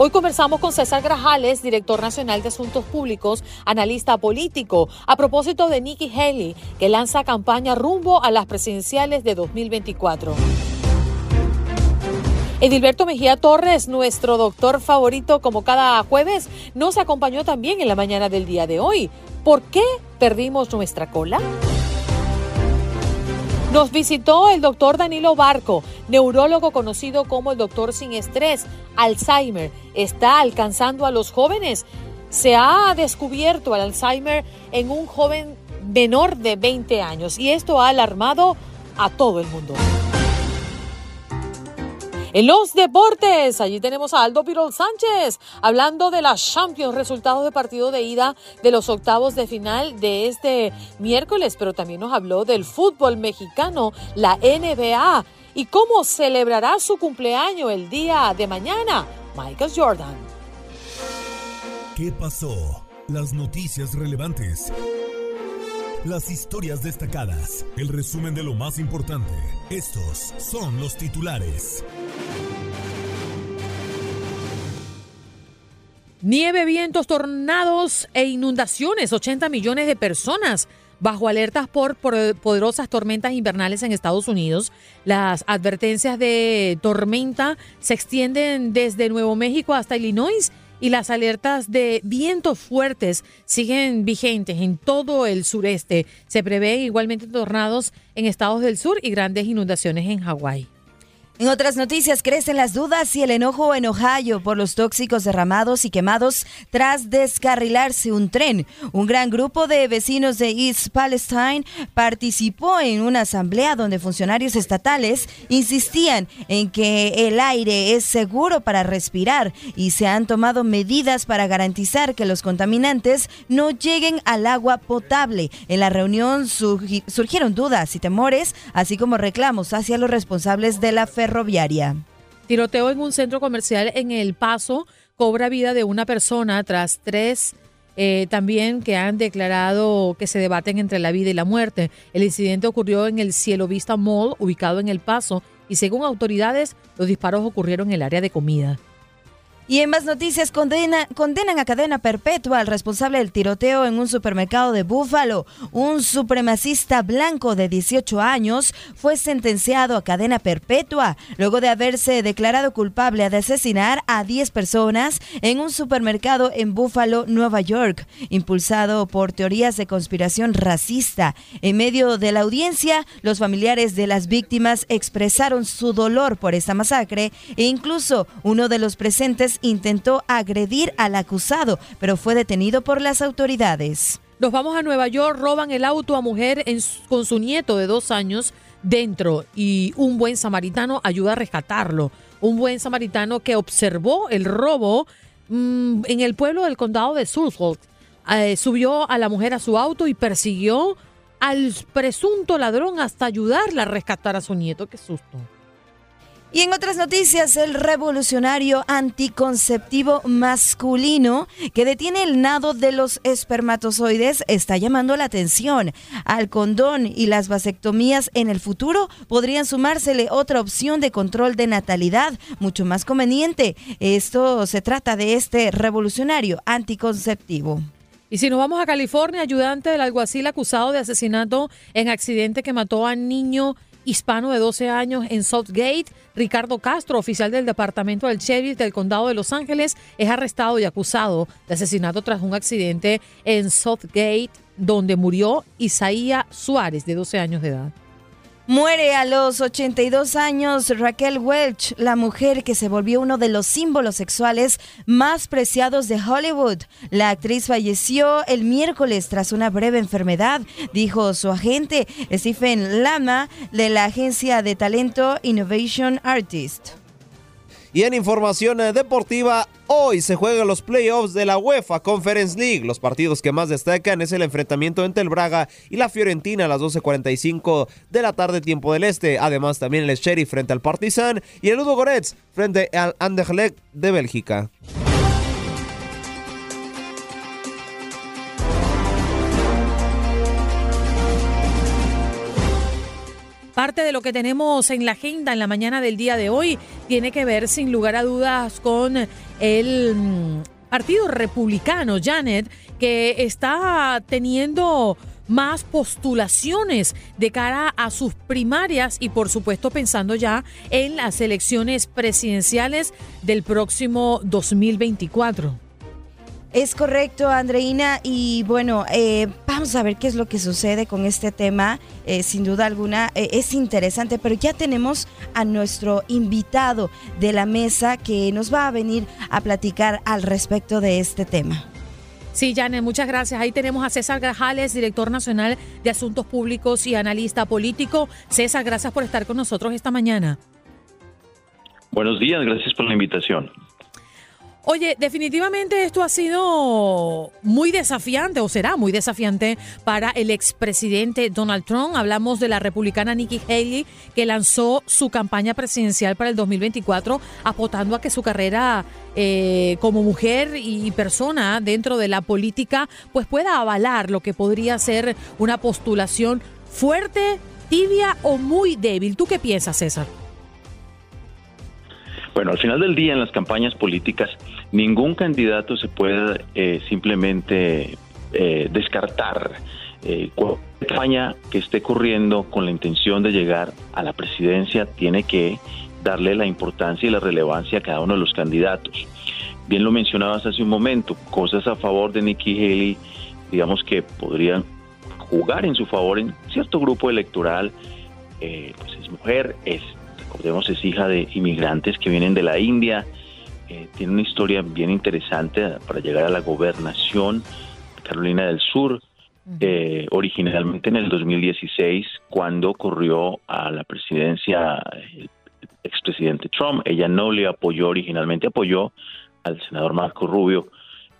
Hoy conversamos con César Grajales, director nacional de Asuntos Públicos, analista político, a propósito de Nikki Haley, que lanza campaña rumbo a las presidenciales de 2024. Edilberto Mejía Torres, nuestro doctor favorito como cada jueves, nos acompañó también en la mañana del día de hoy. ¿Por qué perdimos nuestra cola? Nos visitó el doctor Danilo Barco, neurólogo conocido como el doctor sin estrés. Alzheimer está alcanzando a los jóvenes. Se ha descubierto el Alzheimer en un joven menor de 20 años y esto ha alarmado a todo el mundo. En los deportes, allí tenemos a Aldo Pirol Sánchez hablando de las Champions, resultados de partido de ida de los octavos de final de este miércoles, pero también nos habló del fútbol mexicano, la NBA, y cómo celebrará su cumpleaños el día de mañana, Michael Jordan. ¿Qué pasó? Las noticias relevantes. Las historias destacadas. El resumen de lo más importante. Estos son los titulares. Nieve, vientos, tornados e inundaciones. 80 millones de personas bajo alertas por, por poderosas tormentas invernales en Estados Unidos. Las advertencias de tormenta se extienden desde Nuevo México hasta Illinois y las alertas de vientos fuertes siguen vigentes en todo el sureste. Se prevén igualmente tornados en estados del sur y grandes inundaciones en Hawái. En otras noticias, crecen las dudas y el enojo en Ohio por los tóxicos derramados y quemados tras descarrilarse un tren. Un gran grupo de vecinos de East Palestine participó en una asamblea donde funcionarios estatales insistían en que el aire es seguro para respirar y se han tomado medidas para garantizar que los contaminantes no lleguen al agua potable. En la reunión surgi- surgieron dudas y temores, así como reclamos hacia los responsables de la Tiroteo en un centro comercial en El Paso cobra vida de una persona tras tres eh, también que han declarado que se debaten entre la vida y la muerte. El incidente ocurrió en el Cielo Vista Mall, ubicado en El Paso, y según autoridades, los disparos ocurrieron en el área de comida. Y en más noticias, condena- condenan a cadena perpetua al responsable del tiroteo en un supermercado de Búfalo. Un supremacista blanco de 18 años fue sentenciado a cadena perpetua luego de haberse declarado culpable de asesinar a 10 personas en un supermercado en Búfalo, Nueva York, impulsado por teorías de conspiración racista. En medio de la audiencia, los familiares de las víctimas expresaron su dolor por esta masacre e incluso uno de los presentes intentó agredir al acusado, pero fue detenido por las autoridades. Nos vamos a Nueva York, roban el auto a mujer con su nieto de dos años dentro y un buen samaritano ayuda a rescatarlo. Un buen samaritano que observó el robo mm, en el pueblo del condado de Suffolk. Eh, subió a la mujer a su auto y persiguió al presunto ladrón hasta ayudarla a rescatar a su nieto. Qué susto. Y en otras noticias, el revolucionario anticonceptivo masculino que detiene el nado de los espermatozoides está llamando la atención. Al condón y las vasectomías en el futuro podrían sumársele otra opción de control de natalidad mucho más conveniente. Esto se trata de este revolucionario anticonceptivo. Y si nos vamos a California, ayudante del alguacil acusado de asesinato en accidente que mató a niño hispano de 12 años en Southgate. Ricardo Castro, oficial del Departamento del Sheriff del Condado de Los Ángeles, es arrestado y acusado de asesinato tras un accidente en Southgate, donde murió Isaías Suárez, de 12 años de edad. Muere a los 82 años Raquel Welch, la mujer que se volvió uno de los símbolos sexuales más preciados de Hollywood. La actriz falleció el miércoles tras una breve enfermedad, dijo su agente Stephen Lama de la agencia de talento Innovation Artist. Y en información eh, deportiva, hoy se juegan los playoffs de la UEFA Conference League. Los partidos que más destacan es el enfrentamiento entre el Braga y la Fiorentina a las 12.45 de la tarde tiempo del Este. Además también el Sheriff frente al Partizan y el Udo Goretz frente al Anderlecht de Bélgica. Parte de lo que tenemos en la agenda en la mañana del día de hoy tiene que ver sin lugar a dudas con el mm, Partido Republicano, Janet, que está teniendo más postulaciones de cara a sus primarias y por supuesto pensando ya en las elecciones presidenciales del próximo 2024. Es correcto, Andreina. Y bueno, eh, vamos a ver qué es lo que sucede con este tema. Eh, sin duda alguna eh, es interesante, pero ya tenemos a nuestro invitado de la mesa que nos va a venir a platicar al respecto de este tema. Sí, Janet, muchas gracias. Ahí tenemos a César Grajales, director nacional de Asuntos Públicos y analista político. César, gracias por estar con nosotros esta mañana. Buenos días, gracias por la invitación. Oye, definitivamente esto ha sido muy desafiante o será muy desafiante para el expresidente Donald Trump. Hablamos de la republicana Nikki Haley que lanzó su campaña presidencial para el 2024 apostando a que su carrera eh, como mujer y persona dentro de la política pues pueda avalar lo que podría ser una postulación fuerte, tibia o muy débil. ¿Tú qué piensas, César? Bueno, al final del día en las campañas políticas ningún candidato se puede eh, simplemente eh, descartar eh, campaña que esté corriendo con la intención de llegar a la presidencia tiene que darle la importancia y la relevancia a cada uno de los candidatos. Bien lo mencionabas hace un momento, cosas a favor de Nikki Haley, digamos que podrían jugar en su favor en cierto grupo electoral, pues es mujer, es recordemos es hija de inmigrantes que vienen de la India, eh, tiene una historia bien interesante para llegar a la gobernación de Carolina del Sur, eh, originalmente en el 2016, cuando ocurrió a la presidencia el expresidente Trump. Ella no le apoyó originalmente, apoyó al senador Marco Rubio,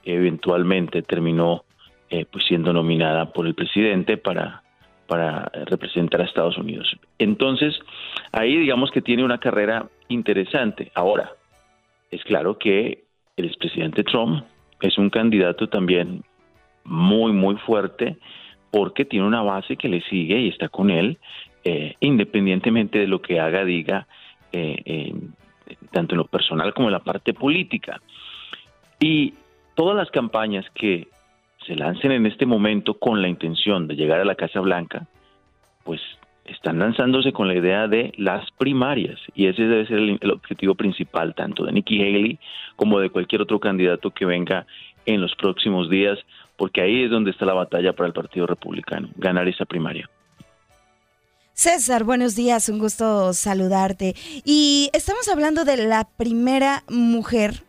eventualmente terminó eh, pues siendo nominada por el presidente para para representar a Estados Unidos. Entonces, ahí digamos que tiene una carrera interesante. Ahora, es claro que el expresidente Trump es un candidato también muy, muy fuerte porque tiene una base que le sigue y está con él, eh, independientemente de lo que haga, diga, eh, tanto en lo personal como en la parte política. Y todas las campañas que se lancen en este momento con la intención de llegar a la Casa Blanca, pues están lanzándose con la idea de las primarias y ese debe ser el, objetivo principal tanto de Nikki Haley como de cualquier otro candidato que venga en los próximos días, porque ahí es donde está la batalla para el Partido Republicano, ganar esa primaria. César, buenos días, un gusto saludarte. Y estamos hablando de la primera mujer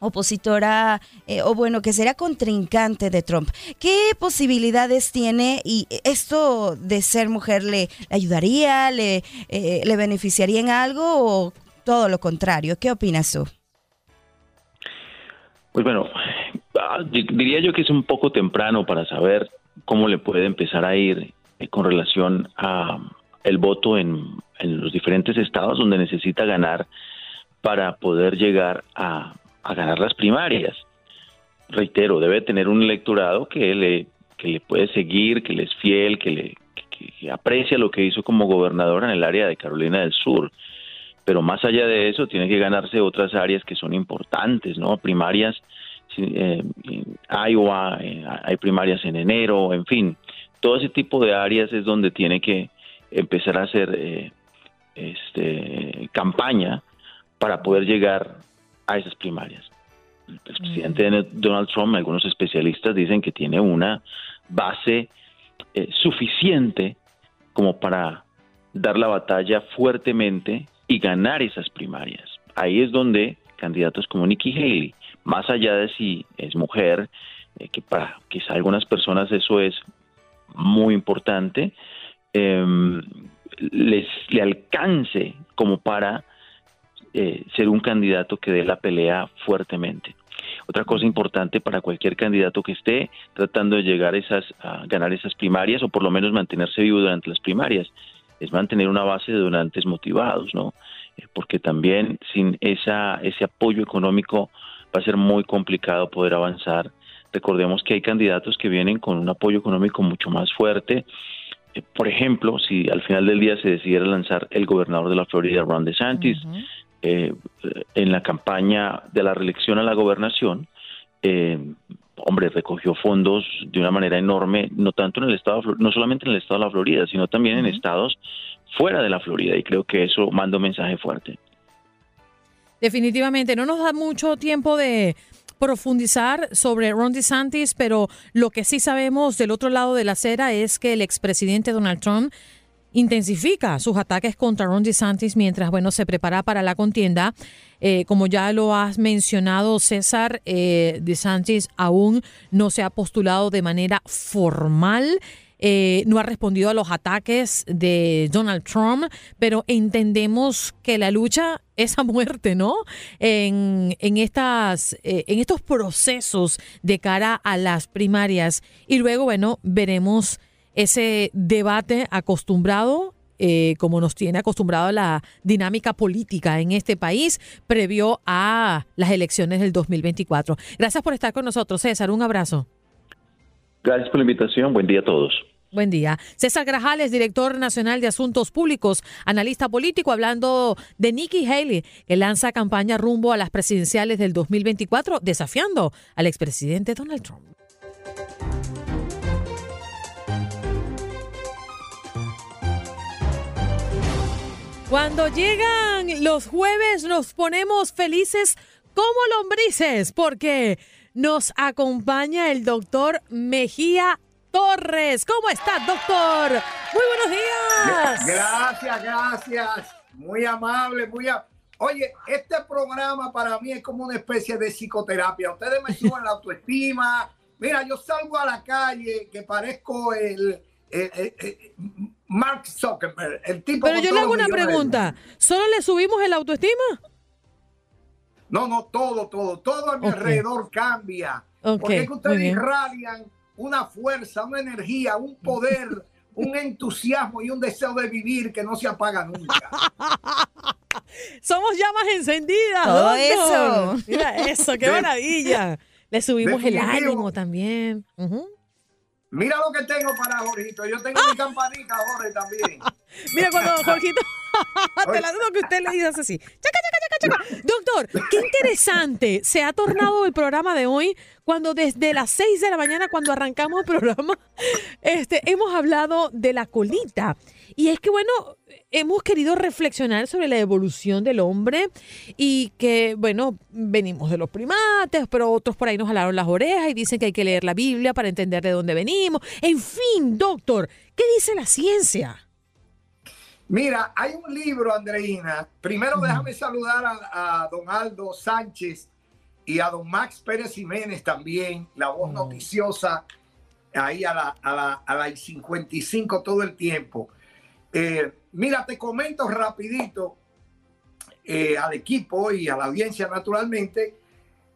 opositora eh, o bueno, que será contrincante de Trump. ¿Qué posibilidades tiene y esto de ser mujer le, ayudaría, le, eh, le beneficiaría en algo o todo lo contrario? ¿Qué opinas tú? Pues bueno, ah, diría yo que es un poco temprano para saber cómo le puede empezar a ir eh, con relación a el voto en, en los diferentes estados donde necesita ganar para poder llegar a, a ganar las primarias. Reitero, debe tener un electorado que le, que le puede seguir, que le es fiel, que, le, aprecia lo que hizo como gobernador en el área de Carolina del Sur. Pero más allá de eso, tiene que ganarse otras áreas que son importantes, ¿no? Primarias, eh, en Iowa, eh, hay primarias en enero, en fin. Todo ese tipo de áreas es donde tiene que, empezar a hacer eh, este, campaña para poder llegar a esas primarias. El presidente Donald Trump, algunos especialistas dicen que tiene una base eh, suficiente como para dar la batalla fuertemente y ganar esas primarias. Ahí es donde candidatos como Nikki Haley, más allá de si es mujer, eh, que para quizá algunas personas eso es muy importante, em, les le alcance como para eh, ser un candidato que dé la pelea fuertemente. Otra cosa importante para cualquier candidato que esté tratando de llegar esas, a ganar esas primarias o por lo menos mantenerse vivo durante las primarias es mantener una base de donantes motivados, ¿no? Eh, porque también sin esa, ese apoyo económico va a ser muy complicado poder avanzar. Recordemos que hay candidatos que vienen con un apoyo económico mucho más fuerte. Eh, por ejemplo, si al final del día se decidiera lanzar el gobernador de la Florida, Ron DeSantis, eh, en la campaña de la reelección a la gobernación, hombre, recogió fondos de una manera enorme, no tanto en el estado, no solamente en el estado de la Florida, sino también en estados fuera de la Florida y creo que eso manda un mensaje fuerte. Definitivamente, no nos da mucho tiempo de profundizar sobre Ron DeSantis, pero lo que sí sabemos del otro lado de la acera es que el expresidente Donald Trump intensifica sus ataques contra Ron DeSantis mientras, bueno, se prepara para la contienda. Eh, como ya lo has mencionado, César, eh, DeSantis aún no se ha postulado de manera formal. Eh, no ha respondido a los ataques de Donald Trump, pero entendemos que la lucha es a muerte, ¿no? En, estas, en estos procesos de cara a las primarias. Y luego, bueno, veremos ese debate acostumbrado eh, como nos tiene acostumbrado la dinámica política en este país previo a las elecciones del 2024. Gracias por estar con nosotros, César. Un abrazo. Gracias por la invitación. Buen día a todos. Buen día. César Grajales, director nacional de Asuntos Públicos, analista político, hablando de Nikki Haley, que lanza campaña rumbo a las presidenciales del 2024, desafiando al expresidente Donald Trump. Cuando llegan los jueves nos ponemos felices como lombrices porque nos acompaña el doctor Mejía Torres. ¿Cómo estás, doctor? Muy buenos días. Gracias, gracias. Muy amable, muy amable. Oye, este programa para mí es como una especie de psicoterapia. Ustedes me suben la autoestima. Mira, yo salgo a la calle que parezco el, Mark Zuckerberg, el tipo. Pero yo le hago una pregunta. ¿Solo le subimos el autoestima? No, no, todo, todo, todo a mi alrededor cambia. porque es que ustedes irradian una fuerza, una energía, un poder, un entusiasmo y un deseo de vivir que no se apaga nunca. Somos llamas encendidas. Todo eso. Mira eso, qué maravilla. Le subimos el ánimo también. Mira lo que tengo para Jorgito. Yo tengo mi campanita, Jorge, también. Mira cuando Jorgito te la dudo que usted le dice así. Chaca, chaca, chaca, Doctor, qué interesante se ha tornado el programa de hoy cuando desde las 6 de la mañana, cuando arrancamos el programa, este, hemos hablado de la colita. Y es que, bueno, hemos querido reflexionar sobre la evolución del hombre y que, bueno, venimos de los primates, pero otros por ahí nos jalaron las orejas y dicen que hay que leer la Biblia para entender de dónde venimos. En fin, doctor, ¿qué dice la ciencia? Mira, hay un libro, Andreina. Primero déjame saludar a, don Aldo Sánchez y a don Max Pérez Jiménez también, la voz noticiosa ahí a la, a la, a la 55 todo el tiempo. Eh, mira, te comento rapidito eh, al equipo y a la audiencia naturalmente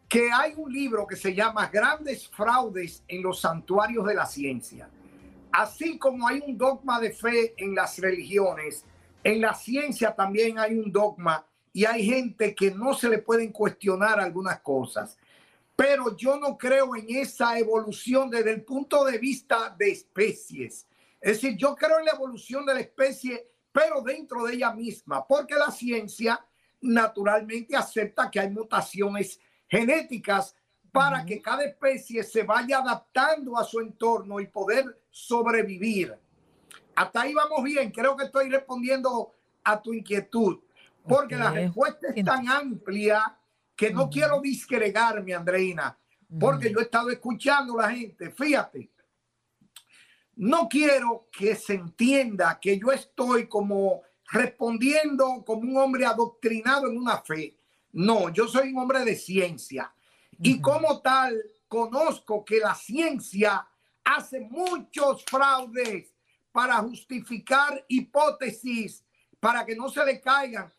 que hay un libro que se llama Grandes fraudes en los santuarios de la ciencia. Así como hay un dogma de fe en las religiones, en la ciencia también hay un dogma y hay gente que no se le pueden cuestionar algunas cosas. Pero yo no creo en esa evolución desde el punto de vista de especies. Es decir, yo creo en la evolución de la especie, pero dentro de ella misma, porque la ciencia naturalmente acepta que hay mutaciones genéticas para que cada especie se vaya adaptando a su entorno y poder sobrevivir. Hasta ahí vamos bien. Creo que estoy respondiendo a tu inquietud. Porque la respuesta es tan amplia que no quiero disgregarme, Andreina. Porque yo he estado escuchando a la gente. Fíjate, no quiero que se entienda que yo estoy como respondiendo como un hombre adoctrinado en una fe. No, yo soy un hombre de ciencia. Y como tal, conozco que la ciencia hace muchos fraudes para justificar hipótesis, para que no se le caigan.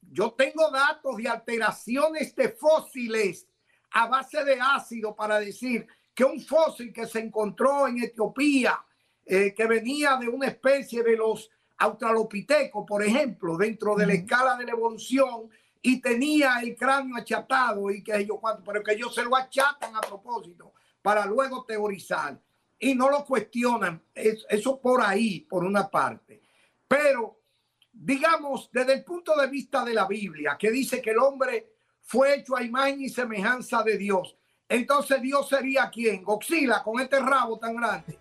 Yo tengo datos de alteraciones de fósiles a base de ácido para decir que un fósil que se encontró en Etiopía, eh, que venía de una especie de los australopitecos, por ejemplo, dentro de la escala de la evolución, y tenía el cráneo achatado y que yo cuánto, pero que ellos se lo achatan a propósito para luego teorizar y no lo cuestionan. Eso por ahí, por una parte. Pero, digamos, desde el punto de vista de la Biblia, que dice que el hombre fue hecho a imagen y semejanza de Dios. Entonces Dios sería quien? Goxila con este rabo tan grande.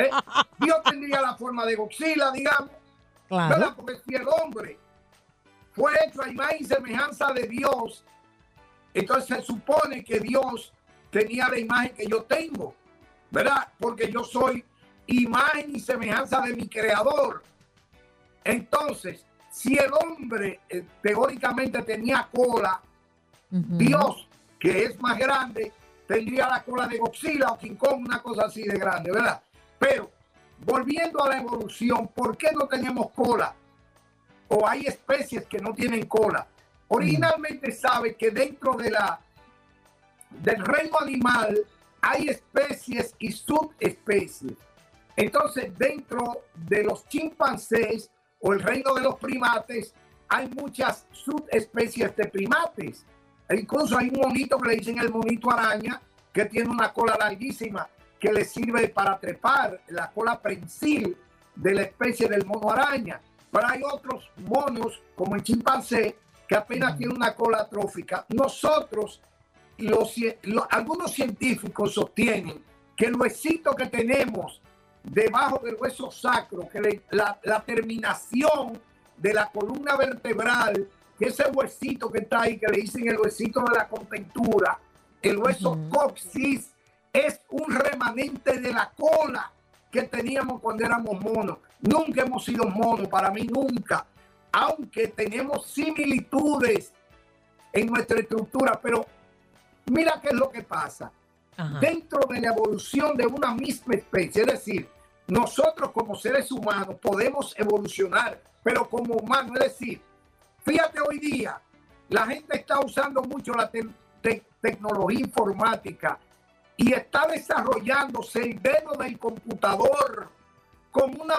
¿Eh? Dios tendría la forma de Goxila, digamos. Claro. Porque si el hombre fue hecho a imagen y semejanza de Dios, entonces se supone que Dios tenía la imagen que yo tengo, ¿verdad? Porque yo soy imagen y semejanza de mi creador. Entonces, si el hombre eh, teóricamente tenía cola, Dios, que es más grande, tendría la cola de Godzilla o King Kong, una cosa así de grande, ¿verdad? Pero volviendo a la evolución, ¿por qué no tenemos cola? O hay especies que no tienen cola. Originalmente sabe que dentro de la del reino animal hay especies y subespecies. Entonces, dentro de los chimpancés o el reino de los primates, hay muchas subespecies de primates. Incluso hay un monito que le dicen el monito araña, que tiene una cola larguísima que le sirve para trepar, la cola prensil de la especie del mono araña. Pero hay otros monos, como el chimpancé, que apenas tiene una cola trófica. Nosotros, algunos científicos sostienen que el huesito que tenemos debajo del hueso sacro, que la, la terminación de la columna vertebral que ese huesito que está ahí, que le dicen el huesito de la contentura, el hueso coxis, es un remanente de la cola que teníamos cuando éramos monos. Nunca hemos sido monos, para mí nunca, aunque tenemos similitudes en nuestra estructura, pero mira qué es lo que pasa. Dentro de la evolución de una misma especie, es decir, nosotros como seres humanos podemos evolucionar, pero como humanos, es decir, Fíjate hoy día, la gente está usando mucho la tecnología informática y está desarrollándose el dedo del computador como una...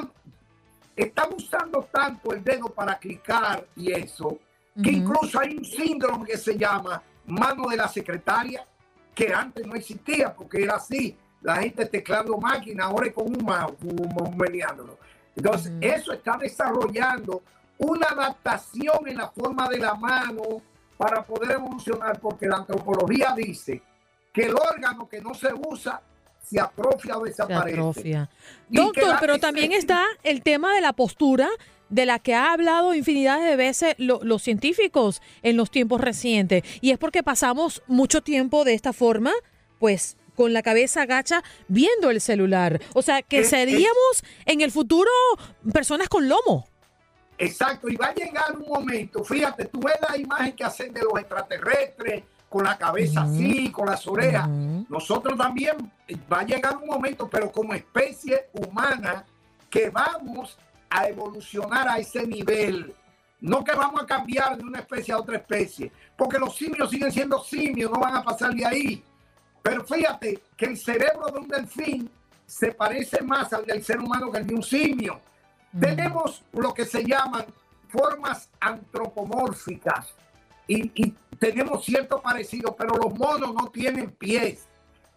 Están usando tanto el dedo para clicar y eso, que incluso hay un síndrome que se llama mano de la secretaria, que antes no existía porque era así, la gente teclando máquina, ahora es con un mouse. Entonces, eso está desarrollando una adaptación en la forma de la mano para poder evolucionar, porque la antropología dice que el órgano que no se usa se atrofia o desaparece. Doctor, pero también está el tema de la postura de la que ha hablado infinidad de veces los científicos en los tiempos recientes. Y es porque pasamos mucho tiempo de esta forma, pues con la cabeza agacha viendo el celular. O sea, que seríamos en el futuro personas con lomo. Exacto, y va a llegar un momento, fíjate, tú ves la imagen que hacen de los extraterrestres, con la cabeza así, con las orejas. Nosotros también eh, va a llegar un momento, pero como especie humana, que vamos a evolucionar a ese nivel. No que vamos a cambiar de una especie a otra especie, porque los simios siguen siendo simios, no van a pasar de ahí. Pero fíjate que el cerebro de un delfín se parece más al del ser humano que el de un simio. Tenemos lo que se llaman formas antropomórficas y, tenemos cierto parecido, pero los monos no tienen pies.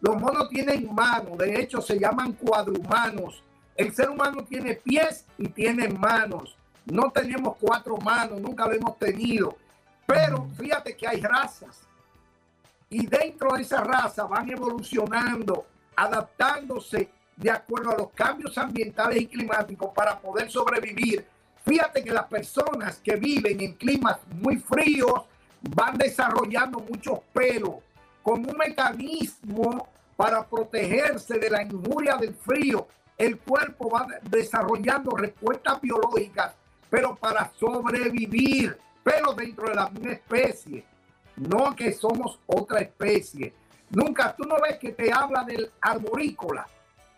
Los monos tienen manos, de hecho se llaman cuadrumanos. El ser humano tiene pies y tiene manos. No tenemos cuatro manos, nunca lo hemos tenido. Pero fíjate que hay razas. Y dentro de esa raza van evolucionando, adaptándose de acuerdo a los cambios ambientales y climáticos para poder sobrevivir. Fíjate que las personas que viven en climas muy fríos van desarrollando muchos pelos como un mecanismo para protegerse de la injuria del frío. El cuerpo va desarrollando respuestas biológicas, pero para sobrevivir, pero dentro de la misma especie, no que somos otra especie. Nunca, tú no ves que te habla del arborícola,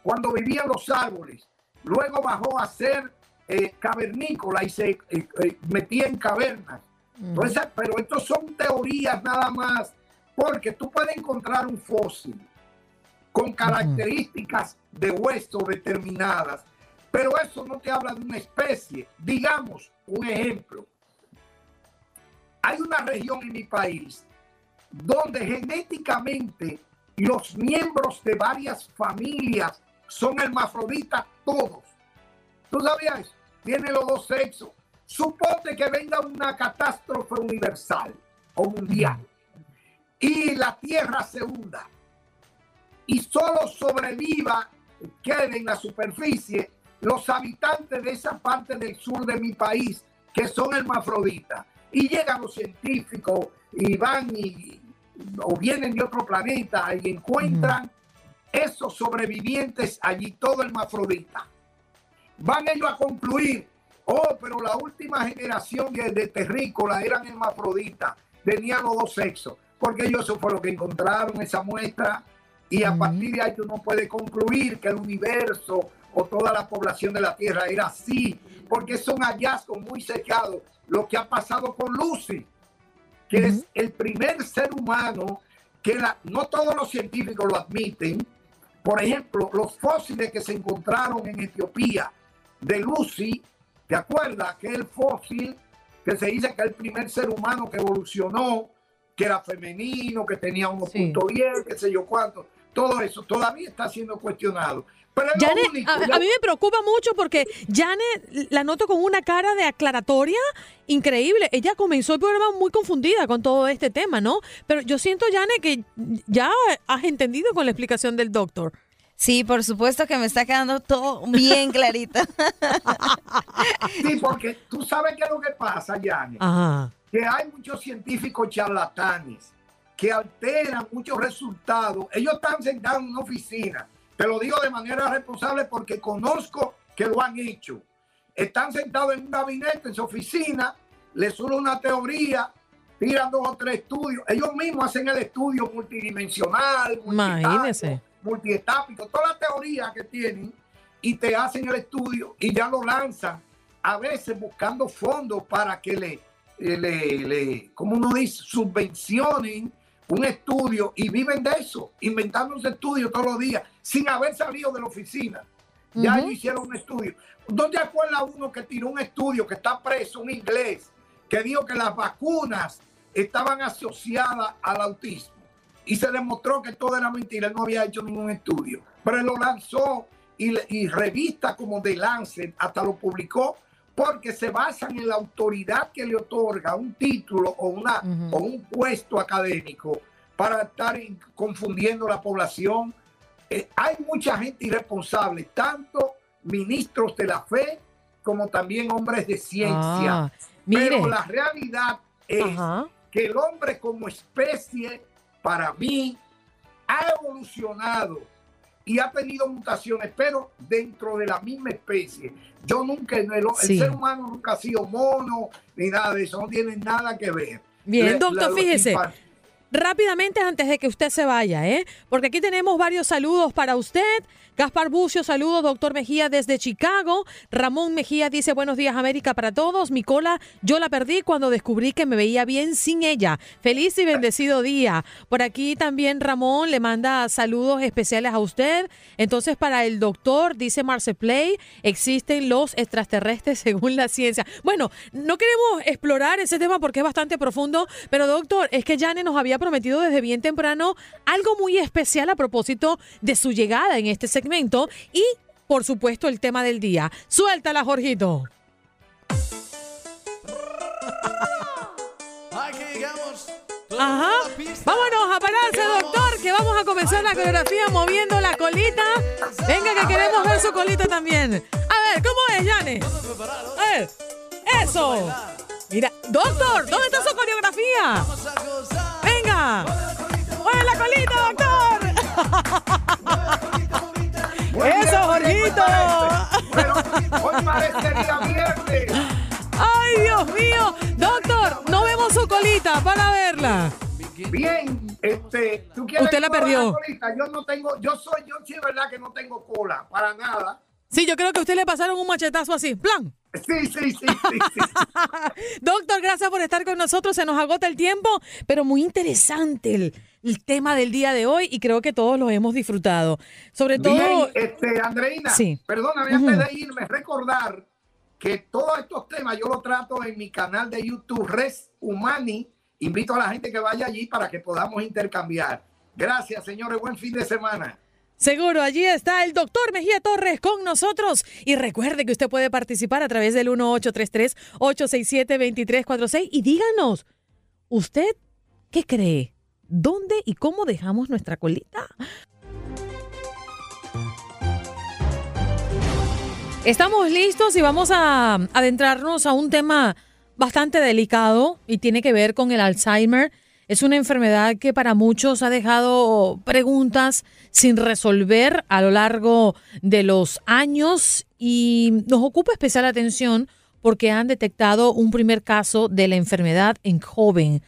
cuando vivían los árboles, luego bajó a ser eh, cavernícola y se eh, eh, metía en cavernas. Entonces, pero estos son teorías nada más, porque tú puedes encontrar un fósil con características de hueso determinadas, pero eso no te habla de una especie. Digamos, un ejemplo. Hay una región en mi país donde genéticamente los miembros de varias familias son hermafroditas todos. ¿Tú sabías eso? Tienen los dos sexos. Suponte que venga una catástrofe universal o mundial y la tierra se hunda y solo sobreviva, quede en la superficie los habitantes de esa parte del sur de mi país que son hermafroditas. Y llegan los científicos y van y, o vienen de otro planeta y encuentran esos sobrevivientes allí, todo hermafrodita. Van ellos a concluir, oh, pero la última generación de, de terrícolas eran hermafroditas, tenían los dos sexos, porque ellos eso fue lo que encontraron, esa muestra, y a partir de ahí uno puede concluir que el universo o toda la población de la Tierra era así, porque son hallazgos muy secados. Lo que ha pasado con Lucy, que es el primer ser humano que la, no todos los científicos lo admiten. Por ejemplo, los fósiles que se encontraron en Etiopía de Lucy, ¿te acuerdas? Que el fósil que se dice que el primer ser humano que evolucionó, que era femenino, que tenía 1.10, qué sé yo cuánto. Todo eso todavía está siendo cuestionado. Pero único, a, mí me preocupa mucho porque Janet la noto con una cara de aclaratoria increíble. Ella comenzó el programa muy confundida con todo este tema, ¿no? Pero yo siento, Janet, que ya has entendido con la explicación del doctor. Sí, por supuesto que me está quedando todo bien clarito. Sí, porque tú sabes qué es lo que pasa. Ajá. Que hay muchos científicos charlatanes que alteran muchos resultados. Ellos están sentados en una oficina. Te lo digo de manera responsable porque conozco que lo han hecho. Están sentados en un gabinete, en su oficina, les surge una teoría, tiran dos o tres estudios. Ellos mismos hacen el estudio multidimensional, Imagínese. multietápico, toda la teoría que tienen y te hacen el estudio y ya lo lanzan, a veces buscando fondos para que le, eh, le, le como uno dice, subvencionen un estudio y viven de eso, inventándose estudios todos los días, sin haber salido de la oficina. Ya hicieron un estudio. ¿Dónde acuerda uno que tiró un estudio que está preso, un inglés, que dijo que las vacunas estaban asociadas al autismo? Y se demostró que todo era mentira, él no había hecho ningún estudio. Pero él lo lanzó y, y revista como The Lancet hasta lo publicó porque se basan en la autoridad que le otorga un título o, una, o un puesto académico para estar confundiendo la población. Eh, hay mucha gente irresponsable, tanto ministros de la fe como también hombres de ciencia. Ah. Pero la realidad es Ajá. que el hombre como especie, para mí, ha evolucionado y ha tenido mutaciones, pero dentro de la misma especie. Yo nunca, el, ser humano nunca ha sido mono ni nada de eso, no tiene nada que ver. Bien, Le- doctor, la- fíjese. infantes- Rápidamente, antes de que usted se vaya, ¿eh? Porque aquí tenemos varios saludos para usted. Gaspar Bucio, saludos, doctor Mejía desde Chicago. Ramón Mejía dice, buenos días, América, para todos. Mi cola, yo la perdí cuando descubrí que me veía bien sin ella. Feliz y bendecido día. Por aquí también Ramón le manda saludos especiales a usted. Entonces, para el doctor, dice Marce Play, existen los extraterrestres según la ciencia. Bueno, no queremos explorar ese tema porque es bastante profundo, pero doctor, es que Jane nos había prometido desde bien temprano algo muy especial a propósito de su llegada en este segmento y, por supuesto, el tema del día. Suéltala, Jorgito. Ajá. Vámonos a pararse, doctor, que vamos a comenzar. comenzar la coreografía moviendo la colita. Venga, que queremos ver su colita también. A ver, ¿cómo es, Yane? A ver, eso. Mira, doctor, ¿dónde está su coreografía? Venga, mueve la colita, doctor. Eso, Jorgito. Hoy parecería viernes. Ay, Dios mío. Doctor, no vemos su colita para verla. Bien, este, ¿tú quieres Usted la perdió. colita? Yo no tengo, yo soy, yo sí verdad que no tengo cola, para nada. Sí, yo creo que a usted le pasaron un machetazo así. Plan. Sí, sí, sí, sí, sí. Doctor, gracias por estar con nosotros. Se nos agota el tiempo, pero muy interesante el, el tema del día de hoy y creo que todos lo hemos disfrutado. Sobre todo. Bien, este, Andreina, Sí. perdóname Ujú. antes de irme, recordar que todos estos temas yo los trato en mi canal de YouTube, Res Humani. Invito a la gente que vaya allí para que podamos intercambiar. Gracias, señores. Buen fin de semana. Seguro, allí está el doctor Mejía Torres con nosotros. Y recuerde que usted puede participar a través del 1833-867-2346 y díganos, ¿usted qué cree? ¿Dónde y cómo dejamos nuestra colita? Estamos listos y vamos a adentrarnos a un tema bastante delicado y tiene que ver con el Alzheimer. Es una enfermedad que para muchos ha dejado preguntas sin resolver a lo largo de los años y nos ocupa especial atención porque han detectado un primer caso de la enfermedad en joven.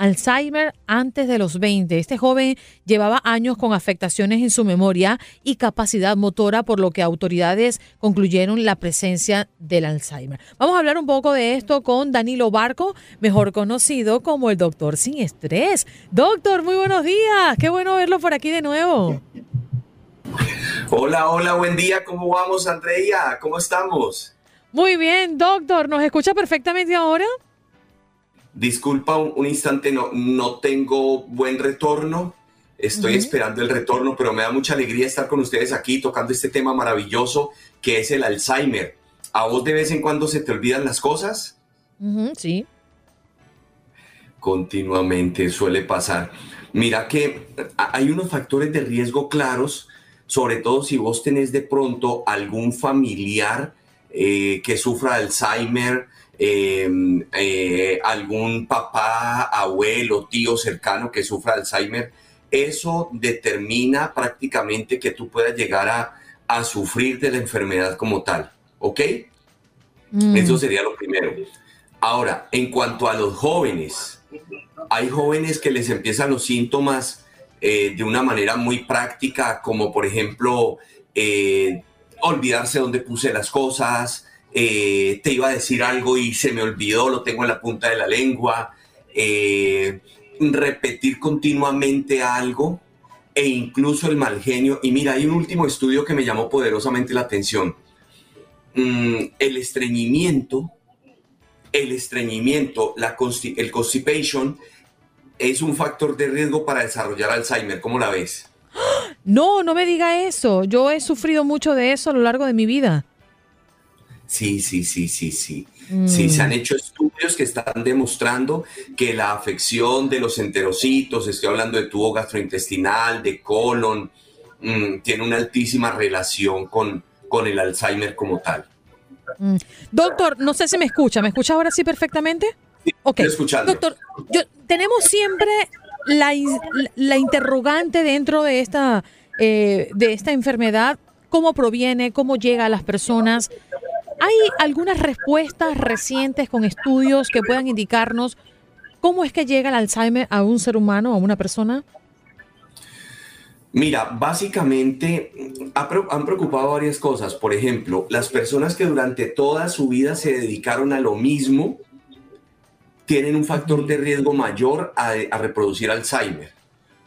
Alzheimer antes de los 20. Este joven llevaba años con afectaciones en su memoria y capacidad motora, por lo que autoridades concluyeron la presencia del Alzheimer. Vamos a hablar un poco de esto con Danilo Barco, mejor conocido como el doctor sin estrés. Doctor, muy buenos días. Qué bueno verlo por aquí de nuevo. Hola, hola, buen día. ¿Cómo vamos, Andrea? ¿Cómo estamos? Muy bien, doctor. ¿Nos escucha perfectamente ahora? Disculpa un, un instante, no, no tengo buen retorno. Estoy esperando el retorno, pero me da mucha alegría estar con ustedes aquí tocando este tema maravilloso que es el Alzheimer. ¿A vos de vez en cuando se te olvidan las cosas? Sí. Continuamente suele pasar. Mira que hay unos factores de riesgo claros, sobre todo si vos tenés de pronto algún familiar eh, que sufra Alzheimer, eh, eh, algún papá, abuelo, tío cercano que sufra Alzheimer, eso determina prácticamente que tú puedas llegar a, a sufrir de la enfermedad como tal, ¿ok? Mm. Eso sería lo primero. Ahora, en cuanto a los jóvenes, hay jóvenes que les empiezan los síntomas eh, de una manera muy práctica, como por ejemplo eh, olvidarse dónde puse las cosas, eh, te iba a decir algo y se me olvidó, lo tengo en la punta de la lengua, eh, repetir continuamente algo e incluso el mal genio. Y mira, hay un último estudio que me llamó poderosamente la atención. Mm, el estreñimiento, el estreñimiento, la consti- el constipation es un factor de riesgo para desarrollar Alzheimer. ¿Cómo la ves? No, no me diga eso. Yo he sufrido mucho de eso a lo largo de mi vida. Sí, sí, sí, sí, sí. Mm. Sí, se han hecho estudios que están demostrando que la afección de los enterocitos, estoy hablando de tubo gastrointestinal, de colon, mm, tiene una altísima relación con, con el Alzheimer como tal. Mm. Doctor, no sé si me escucha. ¿Me escucha ahora sí perfectamente? Ok. Estoy escuchando. Doctor, yo, tenemos siempre la- la interrogante dentro de esta, eh, de esta enfermedad. ¿Cómo proviene? ¿Cómo llega a las personas? ¿Hay algunas respuestas recientes con estudios que puedan indicarnos cómo es que llega el Alzheimer a un ser humano, a una persona? Mira, básicamente han preocupado varias cosas. Por ejemplo, las personas que durante toda su vida se dedicaron a lo mismo tienen un factor de riesgo mayor a, a reproducir Alzheimer.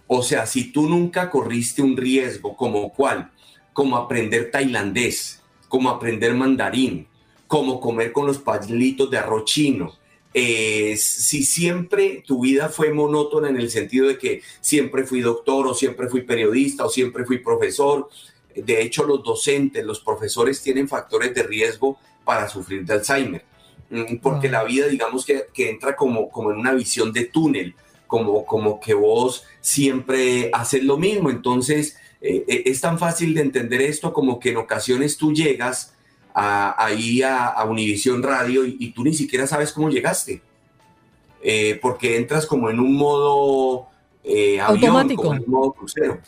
O sea, si tú nunca corriste un riesgo como cuál, como aprender tailandés, como aprender mandarín, como comer con los palitos de arroz chino, eh, si siempre tu vida fue monótona en el sentido de que siempre fui doctor o siempre fui periodista o siempre fui profesor, de hecho los docentes, los profesores tienen factores de riesgo para sufrir de Alzheimer, Mm, porque la vida digamos que, que entra como, como en una visión de túnel, como, como que vos siempre haces lo mismo. Entonces, eh, eh, es tan fácil de entender esto como que en ocasiones tú llegas ahí a, Univisión Radio y, tú ni siquiera sabes cómo llegaste. Eh, porque entras como en un modo automático. En un modo crucero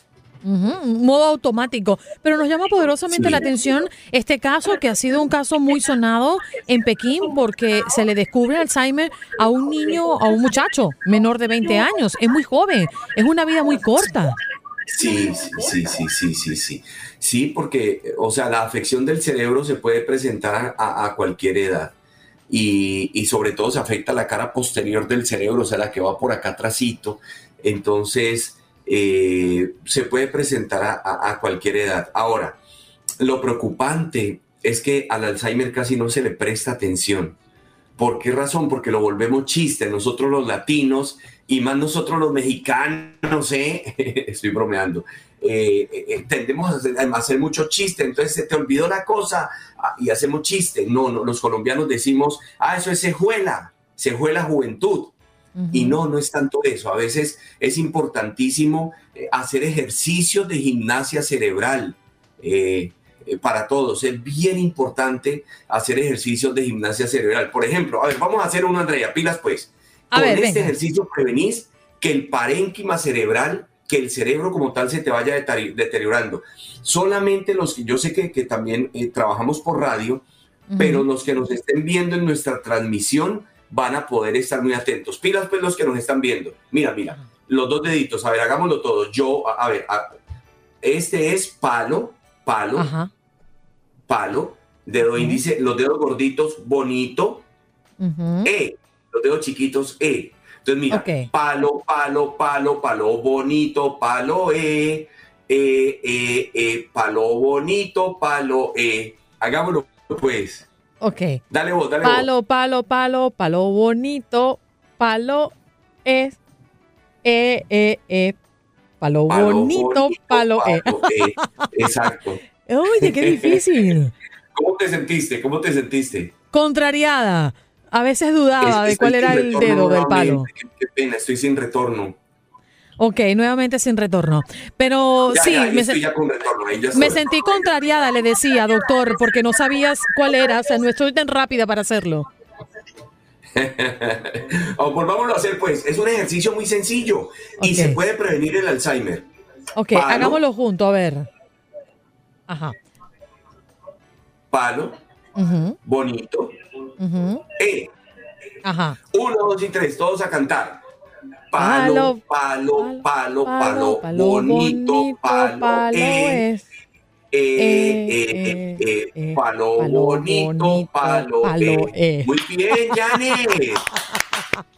modo automático. Pero nos llama poderosamente la atención este caso, que ha sido un caso muy sonado en Pekín, porque se le descubre Alzheimer a un niño, a un muchacho menor de 20 años. Es muy joven, es una vida muy corta. Sí, sí, sí, sí, sí, sí. Sí, porque, o sea, la afección del cerebro se puede presentar a, cualquier edad. Y, y, sobre todo se afecta la cara posterior del cerebro, o sea, la que va por acá atrásito. Entonces, eh, se puede presentar a, cualquier edad. Ahora, lo preocupante es que al Alzheimer casi no se le presta atención. ¿Por qué razón? Porque lo volvemos chiste. Nosotros los latinos y más nosotros los mexicanos, ¿eh? estoy bromeando, eh, eh, tendemos a hacer, mucho chiste. Entonces se te olvidó la cosa ah, y hacemos chiste. No, no, los colombianos decimos, ah, eso es sejuela, sejuela juventud. Y no, no es tanto eso. A veces es importantísimo eh, hacer ejercicios de gimnasia cerebral eh, eh, para todos. Es bien importante hacer ejercicios de gimnasia cerebral. Por ejemplo, a ver, vamos a hacer uno, Andrea, pilas pues. Con este ejercicio prevenís que el parénquima cerebral, que el cerebro como tal se te vaya deteriorando. Solamente los que yo sé que, que también trabajamos por radio, pero los que nos estén viendo en nuestra transmisión, van a poder estar muy atentos. Pilas, pues, los que nos están viendo. Mira, mira, los dos deditos. A ver, hagámoslo todo. Yo, a, ver, este es palo, palo, palo, dedo índice, los dedos gorditos, bonito, E, los dedos chiquitos, E. Entonces, mira, palo, palo, palo, palo, bonito, palo, E, E, E, E, palo, bonito, palo, E. Hagámoslo, pues. Ok. Dale vos, dale palo, vos. Palo, palo, palo, bonito, palo es, e, e, e. Palo, bonito, palo, e. e. Exacto. Oye, qué difícil. ¿Cómo te sentiste? ¿Cómo te sentiste? Contrariada. A veces dudaba de cuál era el dedo del palo. qué pena, estoy sin retorno. Ok, nuevamente sin retorno. Pero sí, me, sentí contrariada, le decía, doctor, porque no sabías cuál era, o sea, no estoy tan rápida para hacerlo. oh, volvámoslo a hacer, pues. Es un ejercicio muy sencillo y se puede prevenir el Alzheimer. Ok, hagámoslo junto, a ver. Ajá. Palo. Bonito. E. Ajá. Uno, dos y tres, todos a cantar palo, palo, palo, palo, bonito, palo, eh, eh, eh, palo, bonito, palo, Muy bien, Janet.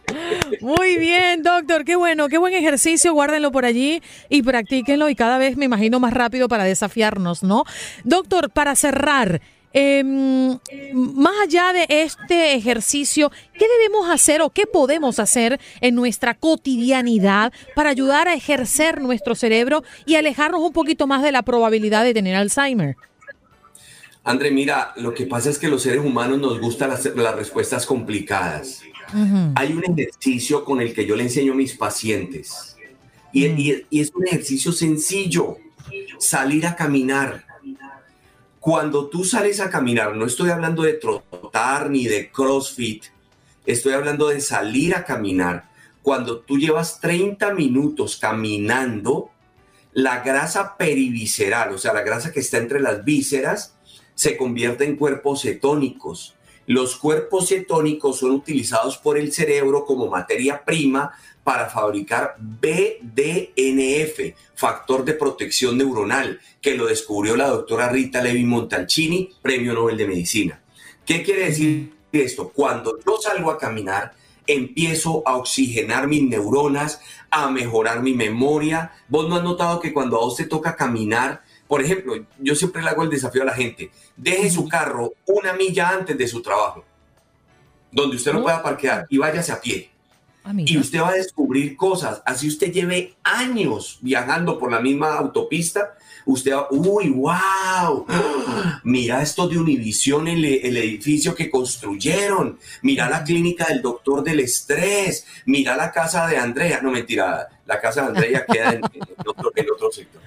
Muy bien, doctor. Qué bueno, qué buen ejercicio. Guárdenlo por allí y practíquenlo y cada vez me imagino más rápido para desafiarnos, ¿no? Doctor, para cerrar, Em, más allá de este ejercicio, ¿qué debemos hacer o qué podemos hacer en nuestra cotidianidad para ayudar a ejercer nuestro cerebro y alejarnos un poquito más de la probabilidad de tener Alzheimer? André, mira, lo que pasa es que los seres humanos nos gustan las, respuestas complicadas. Hay un ejercicio con el que yo le enseño a mis pacientes y, mm. y es un ejercicio sencillo, salir a caminar cuando tú sales a caminar, no estoy hablando de trotar ni de CrossFit, estoy hablando de salir a caminar. Cuando tú llevas 30 minutos caminando, la grasa perivisceral, o sea, la grasa que está entre las vísceras, se convierte en cuerpos cetónicos. Los cuerpos cetónicos son utilizados por el cerebro como materia prima para fabricar BDNF, factor de protección neuronal, que lo descubrió la doctora Rita Levi Montalcini, premio Nobel de Medicina. ¿Qué quiere decir esto? Cuando yo salgo a caminar, empiezo a oxigenar mis neuronas, a mejorar mi memoria. Vos no has notado que cuando a vos te toca caminar, por ejemplo, yo siempre le hago el desafío a la gente, deje su carro una milla antes de su trabajo, donde usted no pueda parquear y váyase a pie y usted va a descubrir cosas. Así usted lleve años viajando por la misma autopista, usted va, uy, wow, mira esto de Univisión, el, el edificio que construyeron, mira la clínica del doctor del estrés, mira la casa de Andrea, no mentira, la casa de Andrea queda en, otro, sector.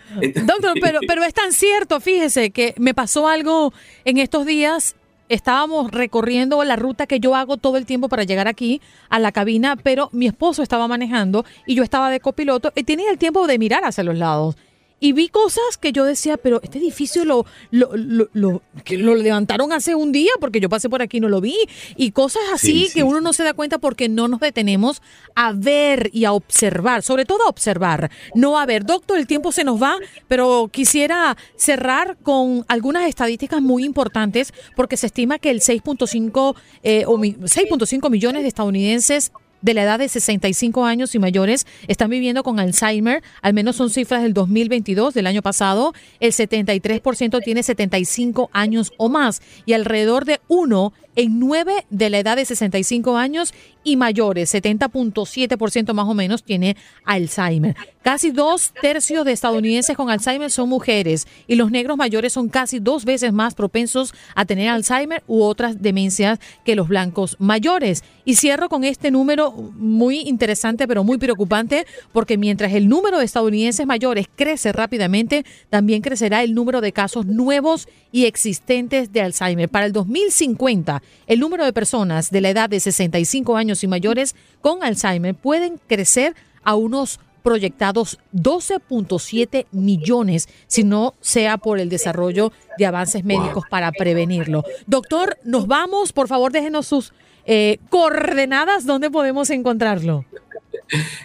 Doctor, pero, pero es tan cierto, fíjese que me pasó algo en estos días estábamos recorriendo la ruta que yo hago todo el tiempo para llegar aquí a la cabina, pero mi esposo estaba manejando y yo estaba de copiloto y tenía el tiempo de mirar hacia los lados y vi cosas que yo decía, pero este edificio lo, lo, lo, que lo levantaron hace un día porque yo pasé por aquí y no lo vi. Y cosas así que uno no se da cuenta porque no nos detenemos a ver y a observar, sobre todo a observar, no a ver. Doctor, el tiempo se nos va, pero quisiera cerrar con algunas estadísticas muy importantes porque se estima que el 6.5 eh, 6.5 millones de estadounidenses de la edad de 65 años y mayores están viviendo con Alzheimer, al menos son cifras del 2022, del año pasado, el 73% tiene 75 años o más y alrededor de uno en 9 de la edad de 65 años y mayores, 70.7% más o menos, tiene Alzheimer. Casi dos tercios de estadounidenses con Alzheimer son mujeres y los negros mayores son casi dos veces más propensos a tener Alzheimer u otras demencias que los blancos mayores. Y cierro con este número muy interesante pero muy preocupante porque mientras el número de estadounidenses mayores crece rápidamente, también crecerá el número de casos nuevos y existentes de Alzheimer. Para el 2050, el número de personas de la edad de 65 años y mayores con Alzheimer pueden crecer a unos proyectados 12.7 millones, si no sea por el desarrollo de avances médicos para prevenirlo. Doctor, nos vamos, por favor déjenos sus eh, coordenadas, ¿dónde podemos encontrarlo?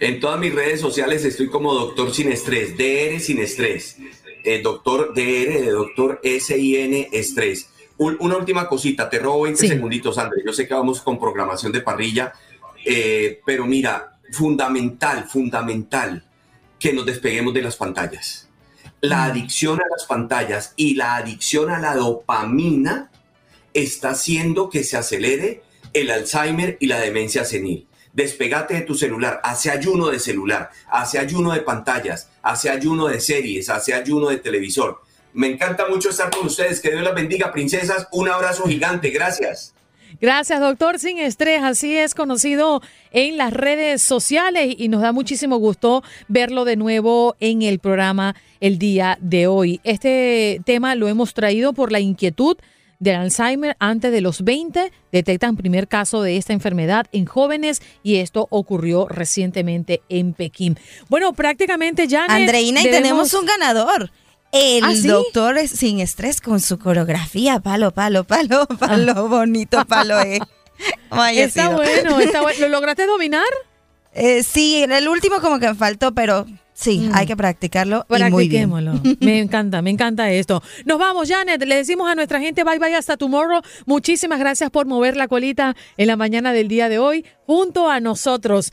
En todas mis redes sociales estoy como doctor sin estrés, DR sin estrés, eh, doctor DR de doctor SIN estrés una última cosita, te robo 20 segunditos, André. Yo sé que vamos con programación de parrilla, eh, pero mira, fundamental, fundamental que nos despeguemos de las pantallas. La mm. adicción a las pantallas y la adicción a la dopamina está haciendo que se acelere el Alzheimer y la demencia senil. Despegate de tu celular, hace ayuno de celular, hace ayuno de pantallas, hace ayuno de series, hace ayuno de televisor me encanta mucho estar con ustedes. Que Dios las bendiga, princesas. Un abrazo gigante. Gracias. Gracias, doctor Sin Estrés. Así es conocido en las redes sociales y nos da muchísimo gusto verlo de nuevo en el programa el día de hoy. Este tema lo hemos traído por la inquietud del Alzheimer antes de los 20. Detectan primer caso de esta enfermedad en jóvenes y esto ocurrió recientemente en Pekín. Bueno, prácticamente ya. Andreina, y tenemos un ganador. El ¿Ah, doctor es sin estrés con su coreografía, palo, palo, palo, palo, ah. bonito palo. Eh. está bueno, está bueno. ¿Lo lograste dominar? Eh, sí, en el último como que me faltó, pero sí, mm. hay que practicarlo y muy bien. Me encanta, me encanta esto. Nos vamos, Janet. Le decimos a nuestra gente bye bye hasta tomorrow. Muchísimas gracias por mover la colita en la mañana del día de hoy junto a nosotros.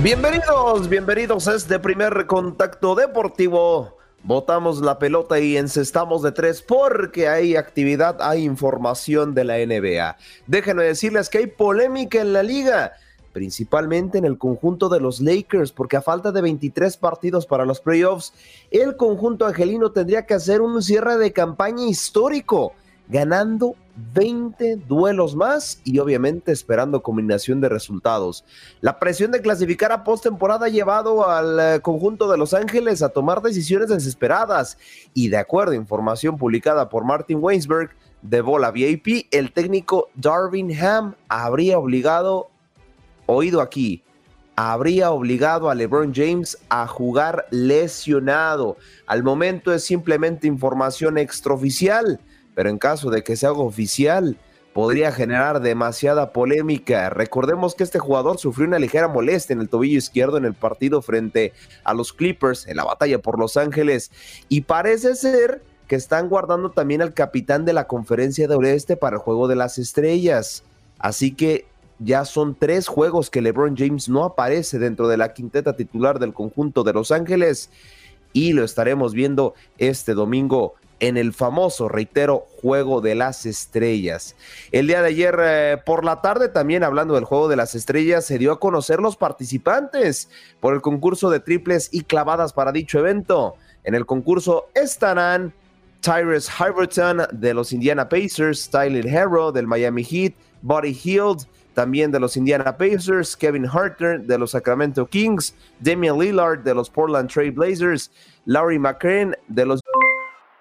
Bienvenidos, bienvenidos a este primer contacto deportivo. Botamos la pelota y encestamos de tres porque hay actividad, hay información de la NBA. Déjenme decirles que hay polémica en la liga, principalmente en el conjunto de los Lakers, porque a falta de 23 partidos para los playoffs, el conjunto angelino tendría que hacer un cierre de campaña histórico ganando 20 duelos más y obviamente esperando combinación de resultados. La presión de clasificar a postemporada ha llevado al eh, conjunto de Los Ángeles a tomar decisiones desesperadas y de acuerdo a información publicada por Martin Weinsberg de Bola VIP, el técnico Darvin Ham habría obligado, oído aquí, habría obligado a LeBron James a jugar lesionado. Al momento es simplemente información extraoficial, pero en caso de que se haga oficial, podría generar demasiada polémica. Recordemos que este jugador sufrió una ligera molestia en el tobillo izquierdo en el partido frente a los Clippers en la batalla por Los Ángeles y parece ser que están guardando también al capitán de la conferencia de oeste para el juego de las estrellas. Así que ya son tres juegos que LeBron James no aparece dentro de la quinteta titular del conjunto de Los Ángeles y lo estaremos viendo este domingo en el famoso, reitero, Juego de las Estrellas. El día de ayer eh, por la tarde, también hablando del Juego de las Estrellas, se dio a conocer los participantes por el concurso de triples y clavadas para dicho evento. En el concurso estarán Tyrese Halliburton de los Indiana Pacers, Tyler Harrow del Miami Heat, Buddy Hield también de los Indiana Pacers, Kevin Harter de los Sacramento Kings, Damian Lillard de los Portland Trail Blazers, Laurie McCrane de los...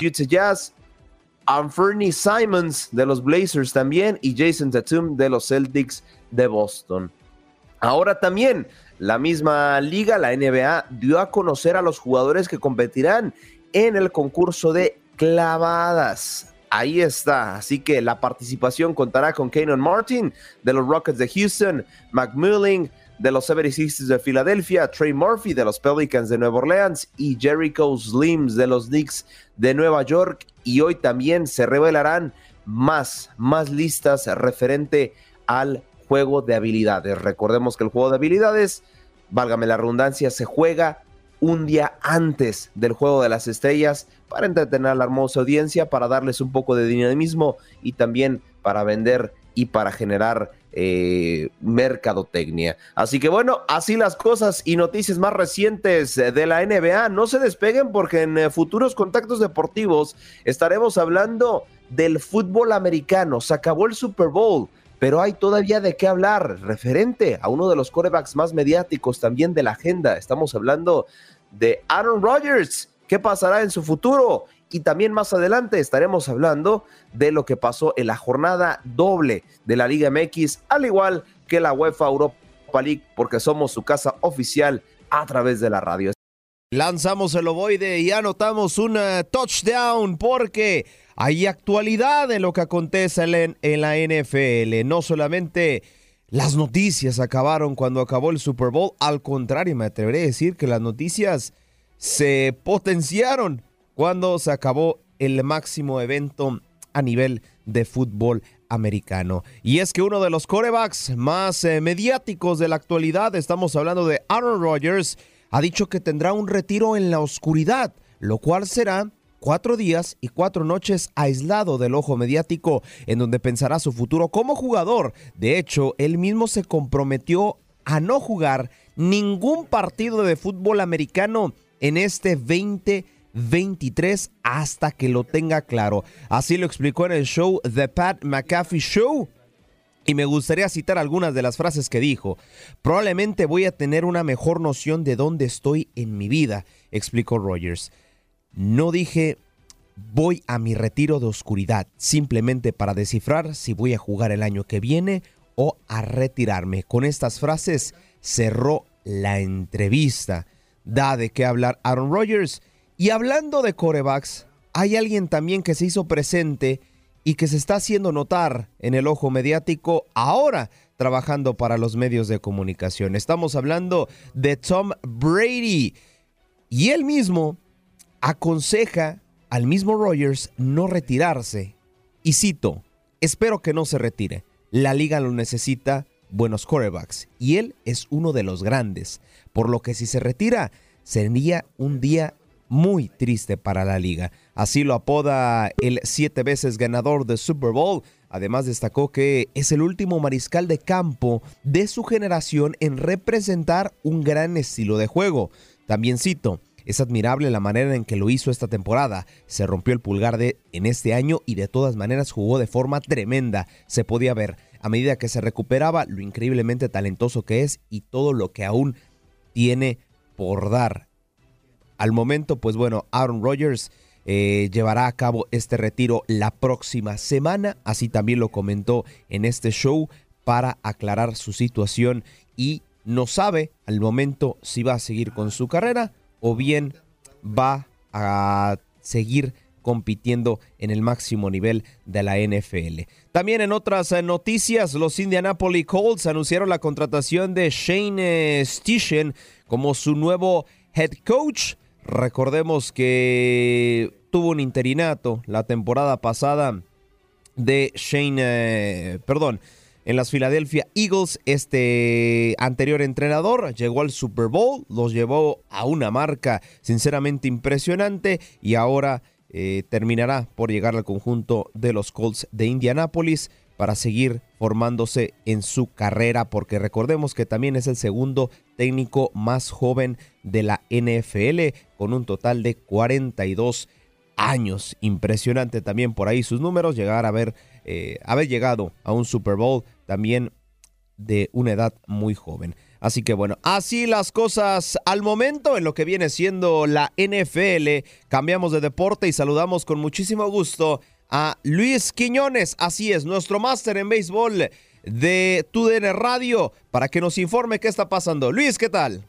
Utah Jazz, Simons de los Blazers también y Jason Tatum de los Celtics de Boston. Ahora también la misma liga, la NBA, dio a conocer a los jugadores que competirán en el concurso de clavadas. Ahí está. Así que la participación contará con Kanon Martin de los Rockets de Houston, McMullen de los 76ers de Filadelfia, Trey Murphy de los Pelicans de Nueva Orleans y Jericho Slims de los Knicks de Nueva York. Y hoy también se revelarán más, más listas referente al juego de habilidades. Recordemos que el juego de habilidades, válgame la redundancia, se juega un día antes del Juego de las Estrellas para entretener a la hermosa audiencia, para darles un poco de dinamismo y también para vender y para generar eh, mercadotecnia. Así que bueno, así las cosas y noticias más recientes de la NBA. No se despeguen porque en eh, futuros contactos deportivos estaremos hablando del fútbol americano. Se acabó el Super Bowl pero hay todavía de qué hablar referente a uno de los corebacks más mediáticos también de la agenda. Estamos hablando de Aaron Rodgers. ¿Qué pasará en su futuro? Y también más adelante estaremos hablando de lo que pasó en la jornada doble de la Liga MX, al igual que la UEFA Europa League, porque somos su casa oficial a través de la radio. Lanzamos el ovoide y anotamos un eh, touchdown porque hay actualidad en lo que acontece en, en la NFL. No solamente las noticias acabaron cuando acabó el Super Bowl, al contrario, me atreveré a decir que las noticias se potenciaron cuando se acabó el máximo evento a nivel de fútbol americano. Y es que uno de los corebacks más eh, mediáticos de la actualidad, estamos hablando de Aaron Rodgers, ha dicho que tendrá un retiro en la oscuridad, lo cual será cuatro días y cuatro noches aislado del ojo mediático, en donde pensará su futuro como jugador. De hecho, él mismo se comprometió a no jugar ningún partido de fútbol americano en este 2023 hasta que lo tenga claro. Así lo explicó en el show The Pat McAfee Show. Y me gustaría citar algunas de las frases que dijo. Probablemente voy a tener una mejor noción de dónde estoy en mi vida, explicó Rogers. No dije voy a mi retiro de oscuridad simplemente para descifrar si voy a jugar el año que viene o a retirarme. Con estas frases cerró la entrevista. Da de qué hablar Aaron Rodgers. Y hablando de corebacks, hay alguien también que se hizo presente y que se está haciendo notar en el ojo mediático ahora trabajando para los medios de comunicación. Estamos hablando de Tom Brady y él mismo aconseja al mismo Rogers no retirarse. Y cito, espero que no se retire. La liga lo necesita buenos quarterbacks y él es uno de los grandes, por lo que si se retira sería un día muy triste para la liga. Así lo apoda el siete veces ganador de Super Bowl. Además destacó que es el último mariscal de campo de su generación en representar un gran estilo de juego. También cito, es admirable la manera en que lo hizo esta temporada. Se rompió el pulgar de en este año y de todas maneras jugó de forma tremenda. Se podía ver a medida que se recuperaba lo increíblemente talentoso que es y todo lo que aún tiene por dar. Al momento, pues bueno, Aaron Rodgers eh, llevará a cabo este retiro la próxima semana, así también lo comentó en este show para aclarar su situación y no sabe al momento si va a seguir con su carrera o bien va a seguir compitiendo en el máximo nivel de la NFL. También en otras eh, noticias, los Indianapolis Colts anunciaron la contratación de Shane Stishen como su nuevo head coach. Recordemos que tuvo un interinato la temporada pasada de Shane, eh, perdón, en las Philadelphia Eagles. Este anterior entrenador llegó al Super Bowl, los llevó a una marca sinceramente impresionante y ahora eh, terminará por llegar al conjunto de los Colts de Indianápolis para seguir formándose en su carrera, porque recordemos que también es el segundo técnico más joven de la NFL, con un total de 42 años. Impresionante también por ahí sus números, llegar a eh, haber llegado a un Super Bowl también de una edad muy joven. Así que bueno, así las cosas al momento en lo que viene siendo la NFL. Cambiamos de deporte y saludamos con muchísimo gusto a Luis Quiñones. Así es, nuestro máster en béisbol de TUDN Radio para que nos informe qué está pasando. Luis, ¿qué tal?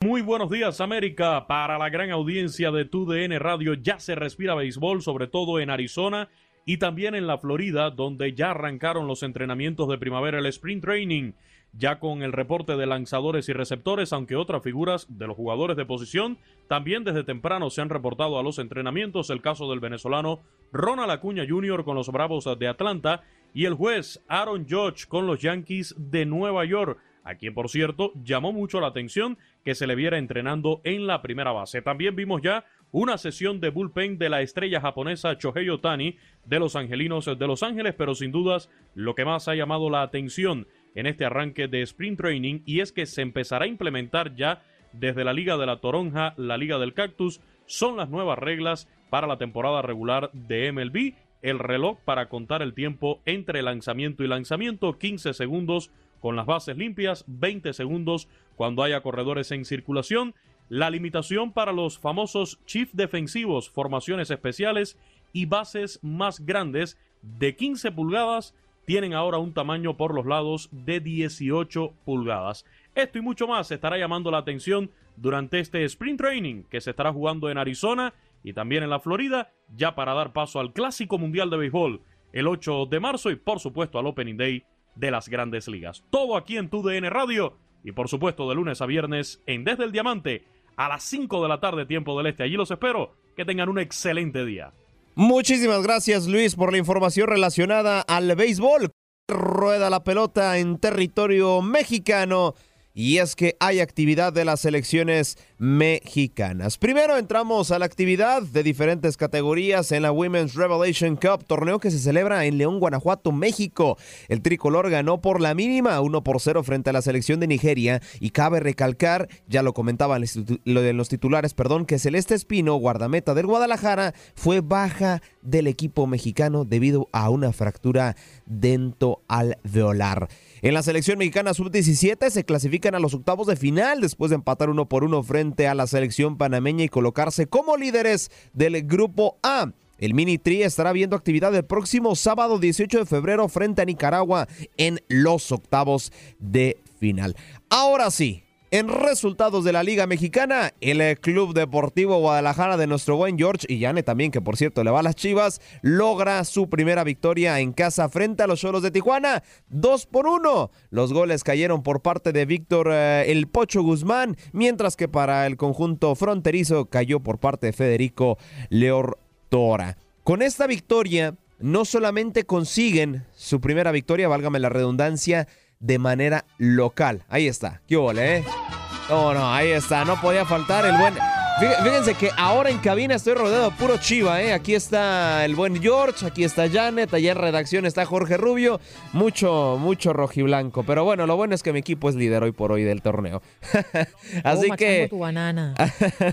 Muy buenos días América, para la gran audiencia de TUDN Radio ya se respira béisbol, sobre todo en Arizona y también en la Florida, donde ya arrancaron los entrenamientos de primavera, el sprint training ya con el reporte de lanzadores y receptores, aunque otras figuras de los jugadores de posición también desde temprano se han reportado a los entrenamientos, el caso del venezolano Ronald Acuña Jr. con los Bravos de Atlanta y el juez Aaron Judge con los Yankees de Nueva York, a quien por cierto llamó mucho la atención que se le viera entrenando en la primera base. También vimos ya una sesión de bullpen de la estrella japonesa Chohei Otani de los Angelinos de Los Ángeles, pero sin dudas lo que más ha llamado la atención en este arranque de sprint training y es que se empezará a implementar ya desde la Liga de la Toronja, la Liga del Cactus, son las nuevas reglas para la temporada regular de MLB, el reloj para contar el tiempo entre lanzamiento y lanzamiento, 15 segundos con las bases limpias, 20 segundos cuando haya corredores en circulación, la limitación para los famosos chief defensivos, formaciones especiales y bases más grandes de 15 pulgadas tienen ahora un tamaño por los lados de 18 pulgadas. Esto y mucho más estará llamando la atención durante este sprint training que se estará jugando en Arizona y también en la Florida, ya para dar paso al Clásico Mundial de Béisbol el 8 de marzo y por supuesto al Opening Day de las grandes ligas. Todo aquí en TUDN Radio y por supuesto de lunes a viernes en Desde el Diamante a las 5 de la tarde tiempo del Este. Allí los espero. Que tengan un excelente día. Muchísimas gracias Luis por la información relacionada al béisbol. Rueda la pelota en territorio mexicano y es que hay actividad de las selecciones mexicanas. Primero entramos a la actividad de diferentes categorías en la Women's Revelation Cup, torneo que se celebra en León, Guanajuato, México. El tricolor ganó por la mínima 1 por 0 frente a la selección de Nigeria y cabe recalcar, ya lo comentaban los titulares, perdón, que Celeste Espino, guardameta del Guadalajara, fue baja del equipo mexicano debido a una fractura dento alveolar. En la selección mexicana sub-17 se clasifican a los octavos de final después de empatar uno por uno frente a la selección panameña y colocarse como líderes del grupo A. El Mini Tri estará viendo actividad el próximo sábado 18 de febrero frente a Nicaragua en los octavos de final. Ahora sí, en resultados de la Liga Mexicana, el eh, Club Deportivo Guadalajara de nuestro buen George y Yane también, que por cierto le va a las Chivas, logra su primera victoria en casa frente a los Cholos de Tijuana. Dos por uno. Los goles cayeron por parte de Víctor eh, El Pocho Guzmán, mientras que para el conjunto fronterizo cayó por parte de Federico Leor Tora. Con esta victoria, no solamente consiguen su primera victoria, válgame la redundancia, de manera local. Ahí está. ¿Qué ole, eh? No, no, ahí está. No podía faltar el buen Fíjense que ahora en cabina estoy rodeado de puro chiva, ¿eh? Aquí está el buen George, aquí está Janet, allá en redacción está Jorge Rubio. Mucho, mucho rojiblanco. Pero bueno, lo bueno es que mi equipo es líder hoy por hoy del torneo. Así Oh, que. machando tu banana.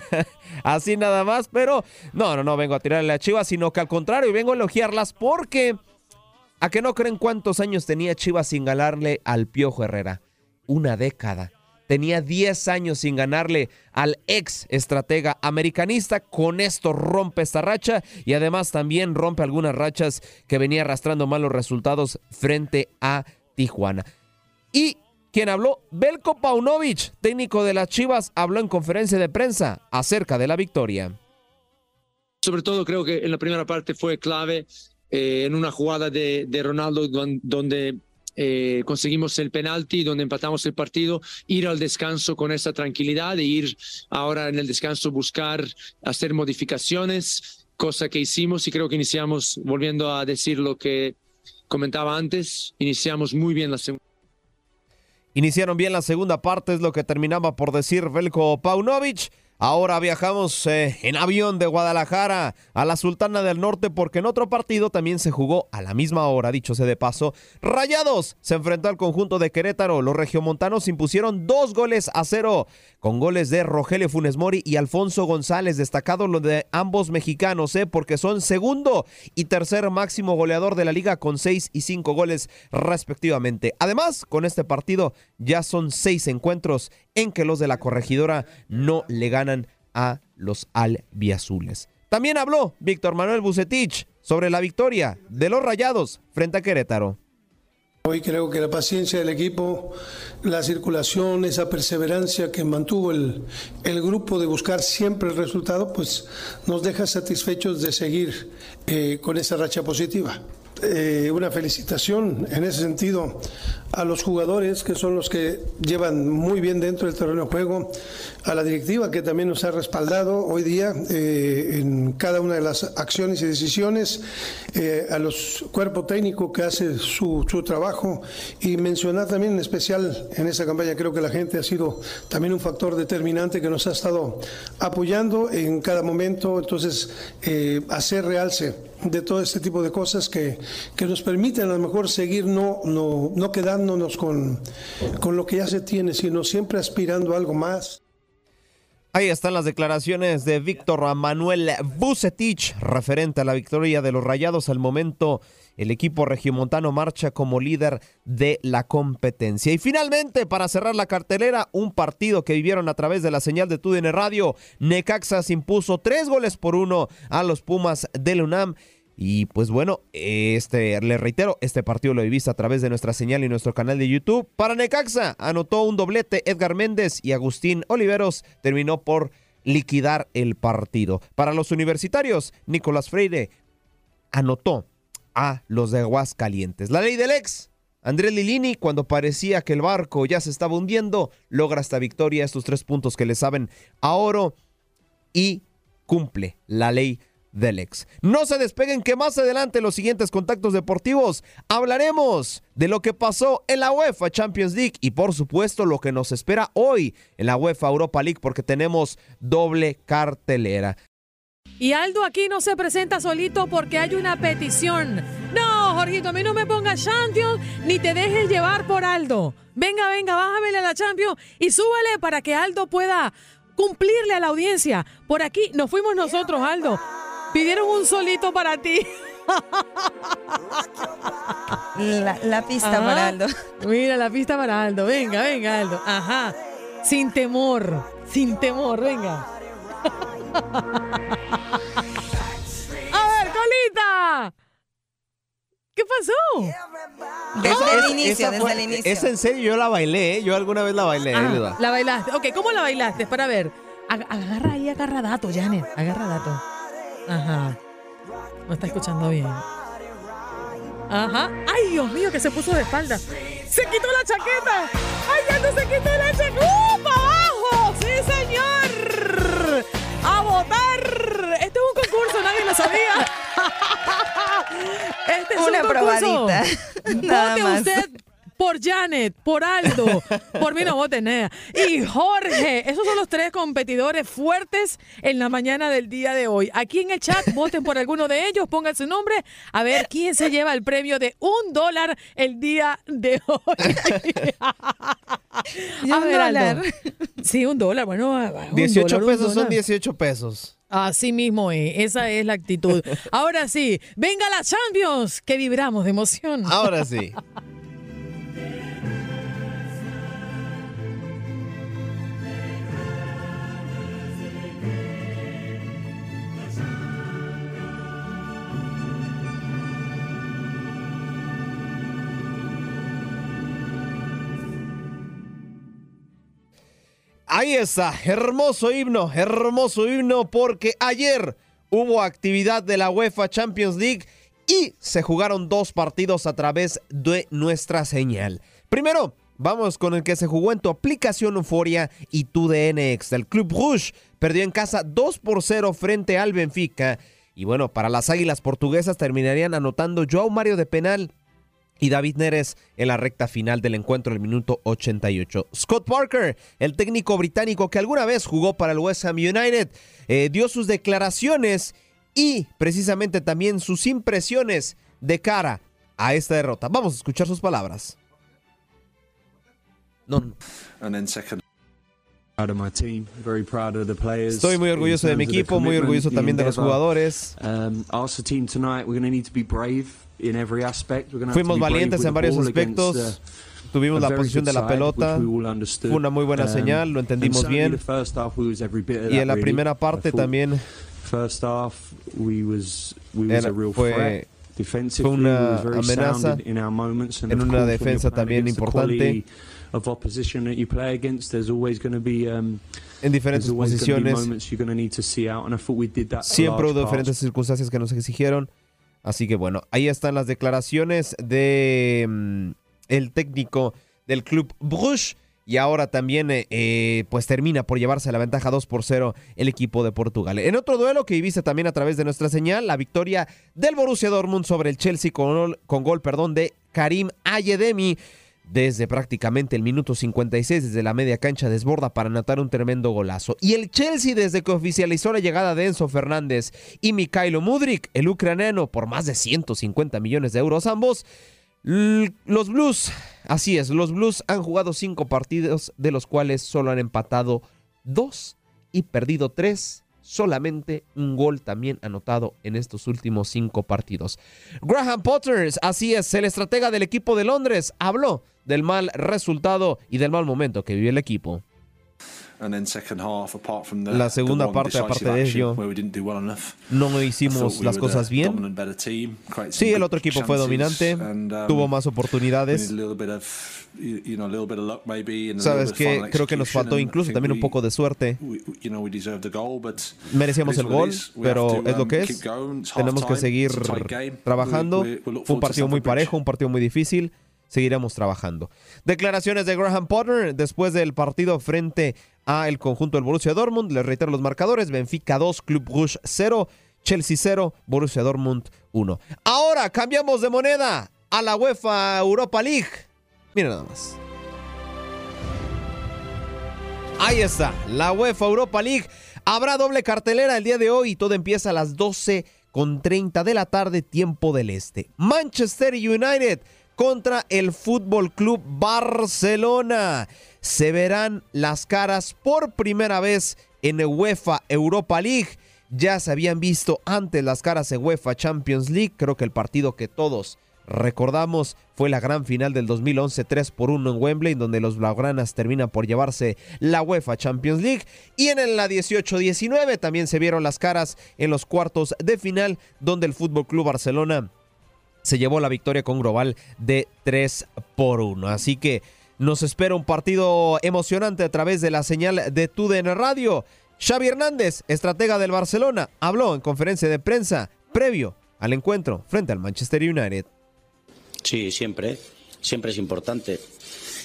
Así nada más, pero no, no, no vengo a tirarle a Chivas, sino que al contrario, vengo a elogiarlas porque. ¿A que no creen cuántos años tenía Chivas sin ganarle al Piojo Herrera? Una década. Tenía 10 años sin ganarle al ex estratega americanista. Con esto rompe esta racha y además también rompe algunas rachas que venía arrastrando malos resultados frente a Tijuana. Y quien habló, Belko Paunovic, técnico de las Chivas, habló en conferencia de prensa acerca de la victoria. Sobre todo creo que en la primera parte fue clave eh, en una jugada de, Ronaldo don- donde eh, conseguimos el penalti, donde empatamos el partido, ir al descanso con esa tranquilidad e ir ahora en el descanso buscar hacer modificaciones, cosa que hicimos y creo que iniciamos, volviendo a decir lo que comentaba antes, iniciamos muy bien la segunda. Iniciaron bien la segunda parte, es lo que terminaba por decir Belko Paunovic. Ahora viajamos eh, en avión de Guadalajara a la Sultana del Norte porque en otro partido también se jugó a la misma hora, dicho sea de paso. Rayados se enfrentó al conjunto de Querétaro. Los regiomontanos impusieron dos goles a cero con goles de Rogelio Funes Mori y Alfonso González. Destacado lo de ambos mexicanos, eh, porque son segundo y tercer máximo goleador de la liga con seis y cinco goles respectivamente. Además, con este partido ya son seis encuentros en que los de la corregidora no le ganan a los albiazules. También habló Víctor Manuel Bucetich sobre la victoria de los Rayados frente a Querétaro. Hoy creo que la paciencia del equipo, la circulación, esa perseverancia que mantuvo el, el grupo de buscar siempre el resultado, pues nos deja satisfechos de seguir eh, con esa racha positiva. Eh, una felicitación en ese sentido a los jugadores que son los que llevan muy bien dentro del terreno de juego, a la directiva que también nos ha respaldado hoy día eh, en cada una de las acciones y decisiones, eh, a los cuerpo técnico que hace su, trabajo y mencionar también en especial en esta campaña creo que la gente ha sido también un factor determinante que nos ha estado apoyando en cada momento, entonces hacer realce de todo este tipo de cosas que, que nos permiten a lo mejor seguir no, no, no quedándonos con, con lo que ya se tiene, sino siempre aspirando a algo más. Ahí están las declaraciones de Víctor Manuel Bucetich referente a la victoria de los Rayados. Al momento, el equipo regiomontano marcha como líder de la competencia. Y finalmente, para cerrar la cartelera, un partido que vivieron a través de la señal de TUDN Radio. Necaxa se impuso tres goles por uno a los Pumas del UNAM. Y pues bueno, este, le reitero, este partido lo viviste a través de nuestra señal y nuestro canal de YouTube. Para Necaxa anotó un doblete Edgar Méndez y Agustín Oliveros terminó por liquidar el partido. Para los universitarios, Nicolás Freire anotó a los de Aguascalientes. La ley del ex. Andrés Lilini, cuando parecía que el barco ya se estaba hundiendo, logra esta victoria, estos tres puntos que le saben a oro y cumple la ley del ex. No se despeguen que más adelante en los siguientes contactos deportivos hablaremos de lo que pasó en la UEFA Champions League y por supuesto lo que nos espera hoy en la UEFA Europa League porque tenemos doble cartelera. Y Aldo aquí no se presenta solito porque hay una petición. No, Jorgito, a mí no me pongas Champions ni te dejes llevar por Aldo. Venga, venga, bájamele a la Champions y súbele para que Aldo pueda cumplirle a la audiencia. Por aquí nos fuimos nosotros, Aldo. Pidieron un solito para ti. La, la pista Ajá. para Aldo. Mira, la pista para Aldo. Venga, venga, Aldo. Ajá. Sin temor. Sin temor, venga. A ver, colita. ¿Qué pasó? Desde Esa- el inicio, esa desde fue- el inicio. Es en serio, yo la bailé, ¿eh? yo alguna vez la bailé. Ah, la bailaste. Ok, ¿cómo la bailaste? Para ver. Ag- Agarra ahí, agarra dato, Janet. Agarra dato. Ajá. No está escuchando bien. Ajá. Ay, Dios mío, que se puso de espalda. Se quitó la chaqueta. Ay, ya no se quitó la chaqueta. ¡Uh, para abajo! ¡Sí, señor! ¡A votar! Este es un concurso, nadie lo sabía. Este es Una un concurso. probadita. Nada Vote más. usted por Janet, por Aldo, por mí no voten nada. Y Jorge, esos son los tres competidores fuertes en la mañana del día de hoy. Aquí en el chat voten por alguno de ellos, pongan su nombre, a ver quién se lleva el premio de un dólar el día de hoy. ¿Y un dólar? Sí, un dólar, bueno. un 18 dólar, un pesos son dólar. 18 pesos. Así mismo es, esa es la actitud. Ahora sí, venga la Champions, que vibramos de emoción. Ahora sí. Ahí está, hermoso himno, hermoso himno porque ayer hubo actividad de la UEFA Champions League y se jugaron dos partidos a través de nuestra señal. Primero, vamos con el que se jugó en tu aplicación Euforia y tu DNX. El Club Rouge perdió en casa 2 por 0 frente al Benfica. Y bueno, para las Águilas Portuguesas terminarían anotando Joao Mario de penal y David Neres en la recta final del encuentro, el minuto 88. Scott Parker, el técnico británico que alguna vez jugó para el West Ham United, eh, dio sus declaraciones y precisamente también sus impresiones de cara a esta derrota. Vamos a escuchar sus palabras. No, And then second, Estoy muy orgulloso de mi equipo, muy orgulloso también de los jugadores. Um, Fuimos valientes en varios aspectos. Tuvimos la posición de la pelota. Fue una muy buena Um, señal, lo entendimos bien. Y en la primera parte también fue- fue una we was very amenaza sound in, in our moments, and en una defensa también importante. Quality Of opposition that you play against, there's always going to be um, En diferentes posiciones. moments you're going to need to see out, and I thought we did that. for Siempre hubo diferentes circunstancias que nos exigieron. Así que bueno, ahí están las declaraciones de mm, el técnico del club Bruges. Y ahora también eh, eh, pues termina por llevarse la ventaja 2 por 0 el equipo de Portugal. En otro duelo que viviste también a través de nuestra señal, la victoria del Borussia Dortmund sobre el Chelsea con, con gol perdón, de Karim Ayedemi. Desde prácticamente el minuto 56, desde la media cancha, desborda para anotar un tremendo golazo. Y el Chelsea, desde que oficializó la llegada de Enzo Fernández y Mikhailo Mudrik, el ucraniano, por más de 150 millones de euros ambos, los Blues, así es, los Blues han jugado cinco partidos, de los cuales solo han empatado dos y perdido tres. Solamente un gol también anotado en estos últimos cinco partidos. Graham Potter, así es, el estratega del equipo de Londres, habló del mal resultado y del mal momento que vive el equipo. La segunda parte, aparte de ello, where we didn't do well enough, No hicimos las cosas bien. Sí, el otro equipo fue dominante, um, tuvo más oportunidades. needed a little bit of, you you know, a little bit of luck maybe, and a Sabes que creo que nos faltó incluso también un poco de suerte. Merecíamos el gol, pero es lo um, que es. Tenemos que seguir a trabajando. Fue un partido muy parejo, un partido muy difícil. Seguiremos trabajando. Declaraciones de Graham Potter después del partido frente a el conjunto del Borussia Dortmund. Les reitero los marcadores. Benfica 2, Club Rouge 0, Chelsea 0, Borussia Dortmund 1. Ahora cambiamos de moneda a la UEFA Europa League. Miren nada más. Ahí está, la UEFA Europa League. Habrá doble cartelera el día de hoy y todo empieza a las 12 con 30 de la tarde, tiempo del este. Manchester United contra el Fútbol Club Barcelona. Se verán las caras por primera vez en UEFA Europa League. Ya se habían visto antes las caras en UEFA Champions League. Creo que el partido que todos recordamos fue la gran final del 2011 3 por 1 en Wembley, donde los blaugranas terminan por llevarse la UEFA Champions League. Y en la 18-19 también se vieron las caras en los cuartos de final, donde el Fútbol Club Barcelona se llevó la victoria con global de 3 por 1. Así que nos espera un partido emocionante a través de la señal de TUDN Radio. Xavi Hernández, estratega del Barcelona, habló en conferencia de prensa previo al encuentro frente al Manchester United. Sí, siempre, siempre es importante.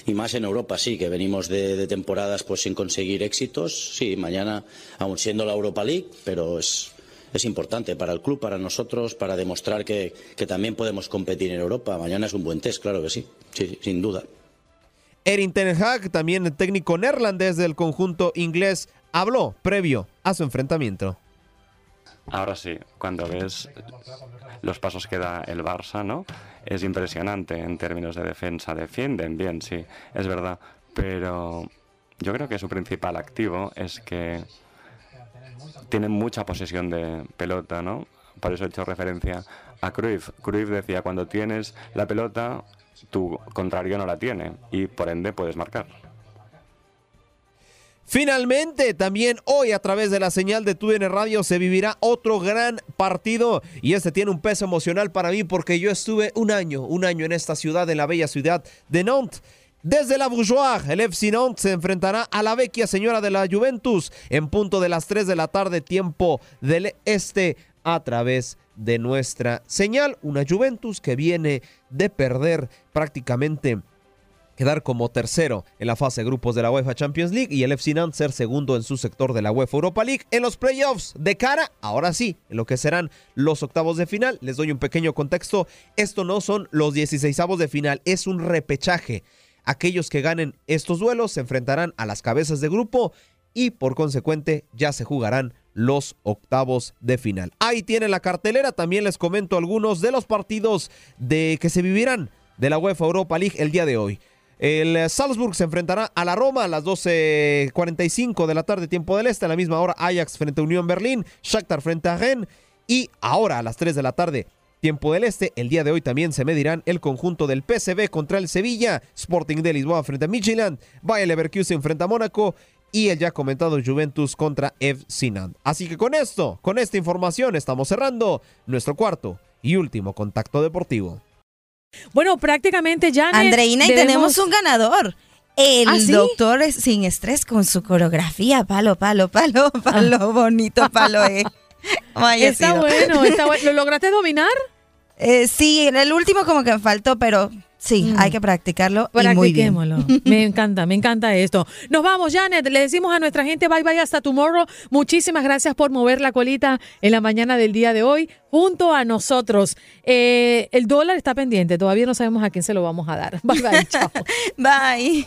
Y más en Europa, sí, que venimos de, temporadas pues sin conseguir éxitos. Sí, mañana, aún siendo la Europa League, pero es, es importante para el club, para nosotros, para demostrar que, que también podemos competir en Europa. Mañana es un buen test, claro que sí, sí sin duda. Erin Ten Hag, también el técnico neerlandés del conjunto inglés, habló previo a su enfrentamiento. Ahora sí, cuando ves los pasos que da el Barça, ¿no? Es impresionante en términos de defensa. Defienden bien, sí, es verdad. Pero yo creo que su principal activo es que tienen mucha posesión de pelota, ¿no? Por eso he hecho referencia a Cruyff. Cruyff decía, cuando tienes la pelota, tu contrario no la tiene y por ende puedes marcar. Finalmente, también hoy a través de la señal de TUDN Radio se vivirá otro gran partido y este tiene un peso emocional para mí porque yo estuve un año, un año en esta ciudad, en la bella ciudad de Nantes. Desde la Bourgeois, el FC Nantes se enfrentará a la vecchia señora de la Juventus en punto de las 3 de la tarde, tiempo del este, a través de nuestra señal. Una Juventus que viene de perder prácticamente quedar como tercero en la fase de grupos de la UEFA Champions League y el FC Nantes ser segundo en su sector de la UEFA Europa League en los playoffs de cara, ahora sí, en lo que serán los octavos de final. Les doy un pequeño contexto, esto no son los 16 avos de final, es un repechaje. Aquellos que ganen estos duelos se enfrentarán a las cabezas de grupo y por consecuente ya se jugarán los octavos de final. Ahí tienen la cartelera, también les comento algunos de los partidos de que se vivirán de la UEFA Europa League el día de hoy. El Salzburg se enfrentará a la Roma a las 12.45 de la tarde, tiempo del este. A la misma hora, Ajax frente a Unión Berlín, Shakhtar frente a Rennes. Y ahora a las 3 de la tarde, tiempo del este, el día de hoy también se medirán el conjunto del PSV contra el Sevilla, Sporting de Lisboa frente a Midtjylland, Bayer Leverkusen frente a Mónaco y el ya comentado Juventus contra FC Nantes. Así que con esto, con esta información, estamos cerrando nuestro cuarto y último contacto deportivo. Bueno, prácticamente ya. Andreina, y tenemos un ganador. El ¿Ah, sí? doctor es sin estrés con su coreografía. Palo, palo, palo, palo, bonito palo. Eh. Está bueno, está bueno. ¿Lo lograste dominar? Eh, sí, en el último como que me faltó, pero sí, hay que practicarlo y muy bien. Practiquémoslo. Me encanta, me encanta esto. Nos vamos, Janet. Le decimos a nuestra gente bye bye hasta tomorrow. Muchísimas gracias por mover la colita en la mañana del día de hoy junto a nosotros. Eh, el dólar está pendiente. Todavía no sabemos a quién se lo vamos a dar. Bye bye. Chao. Bye.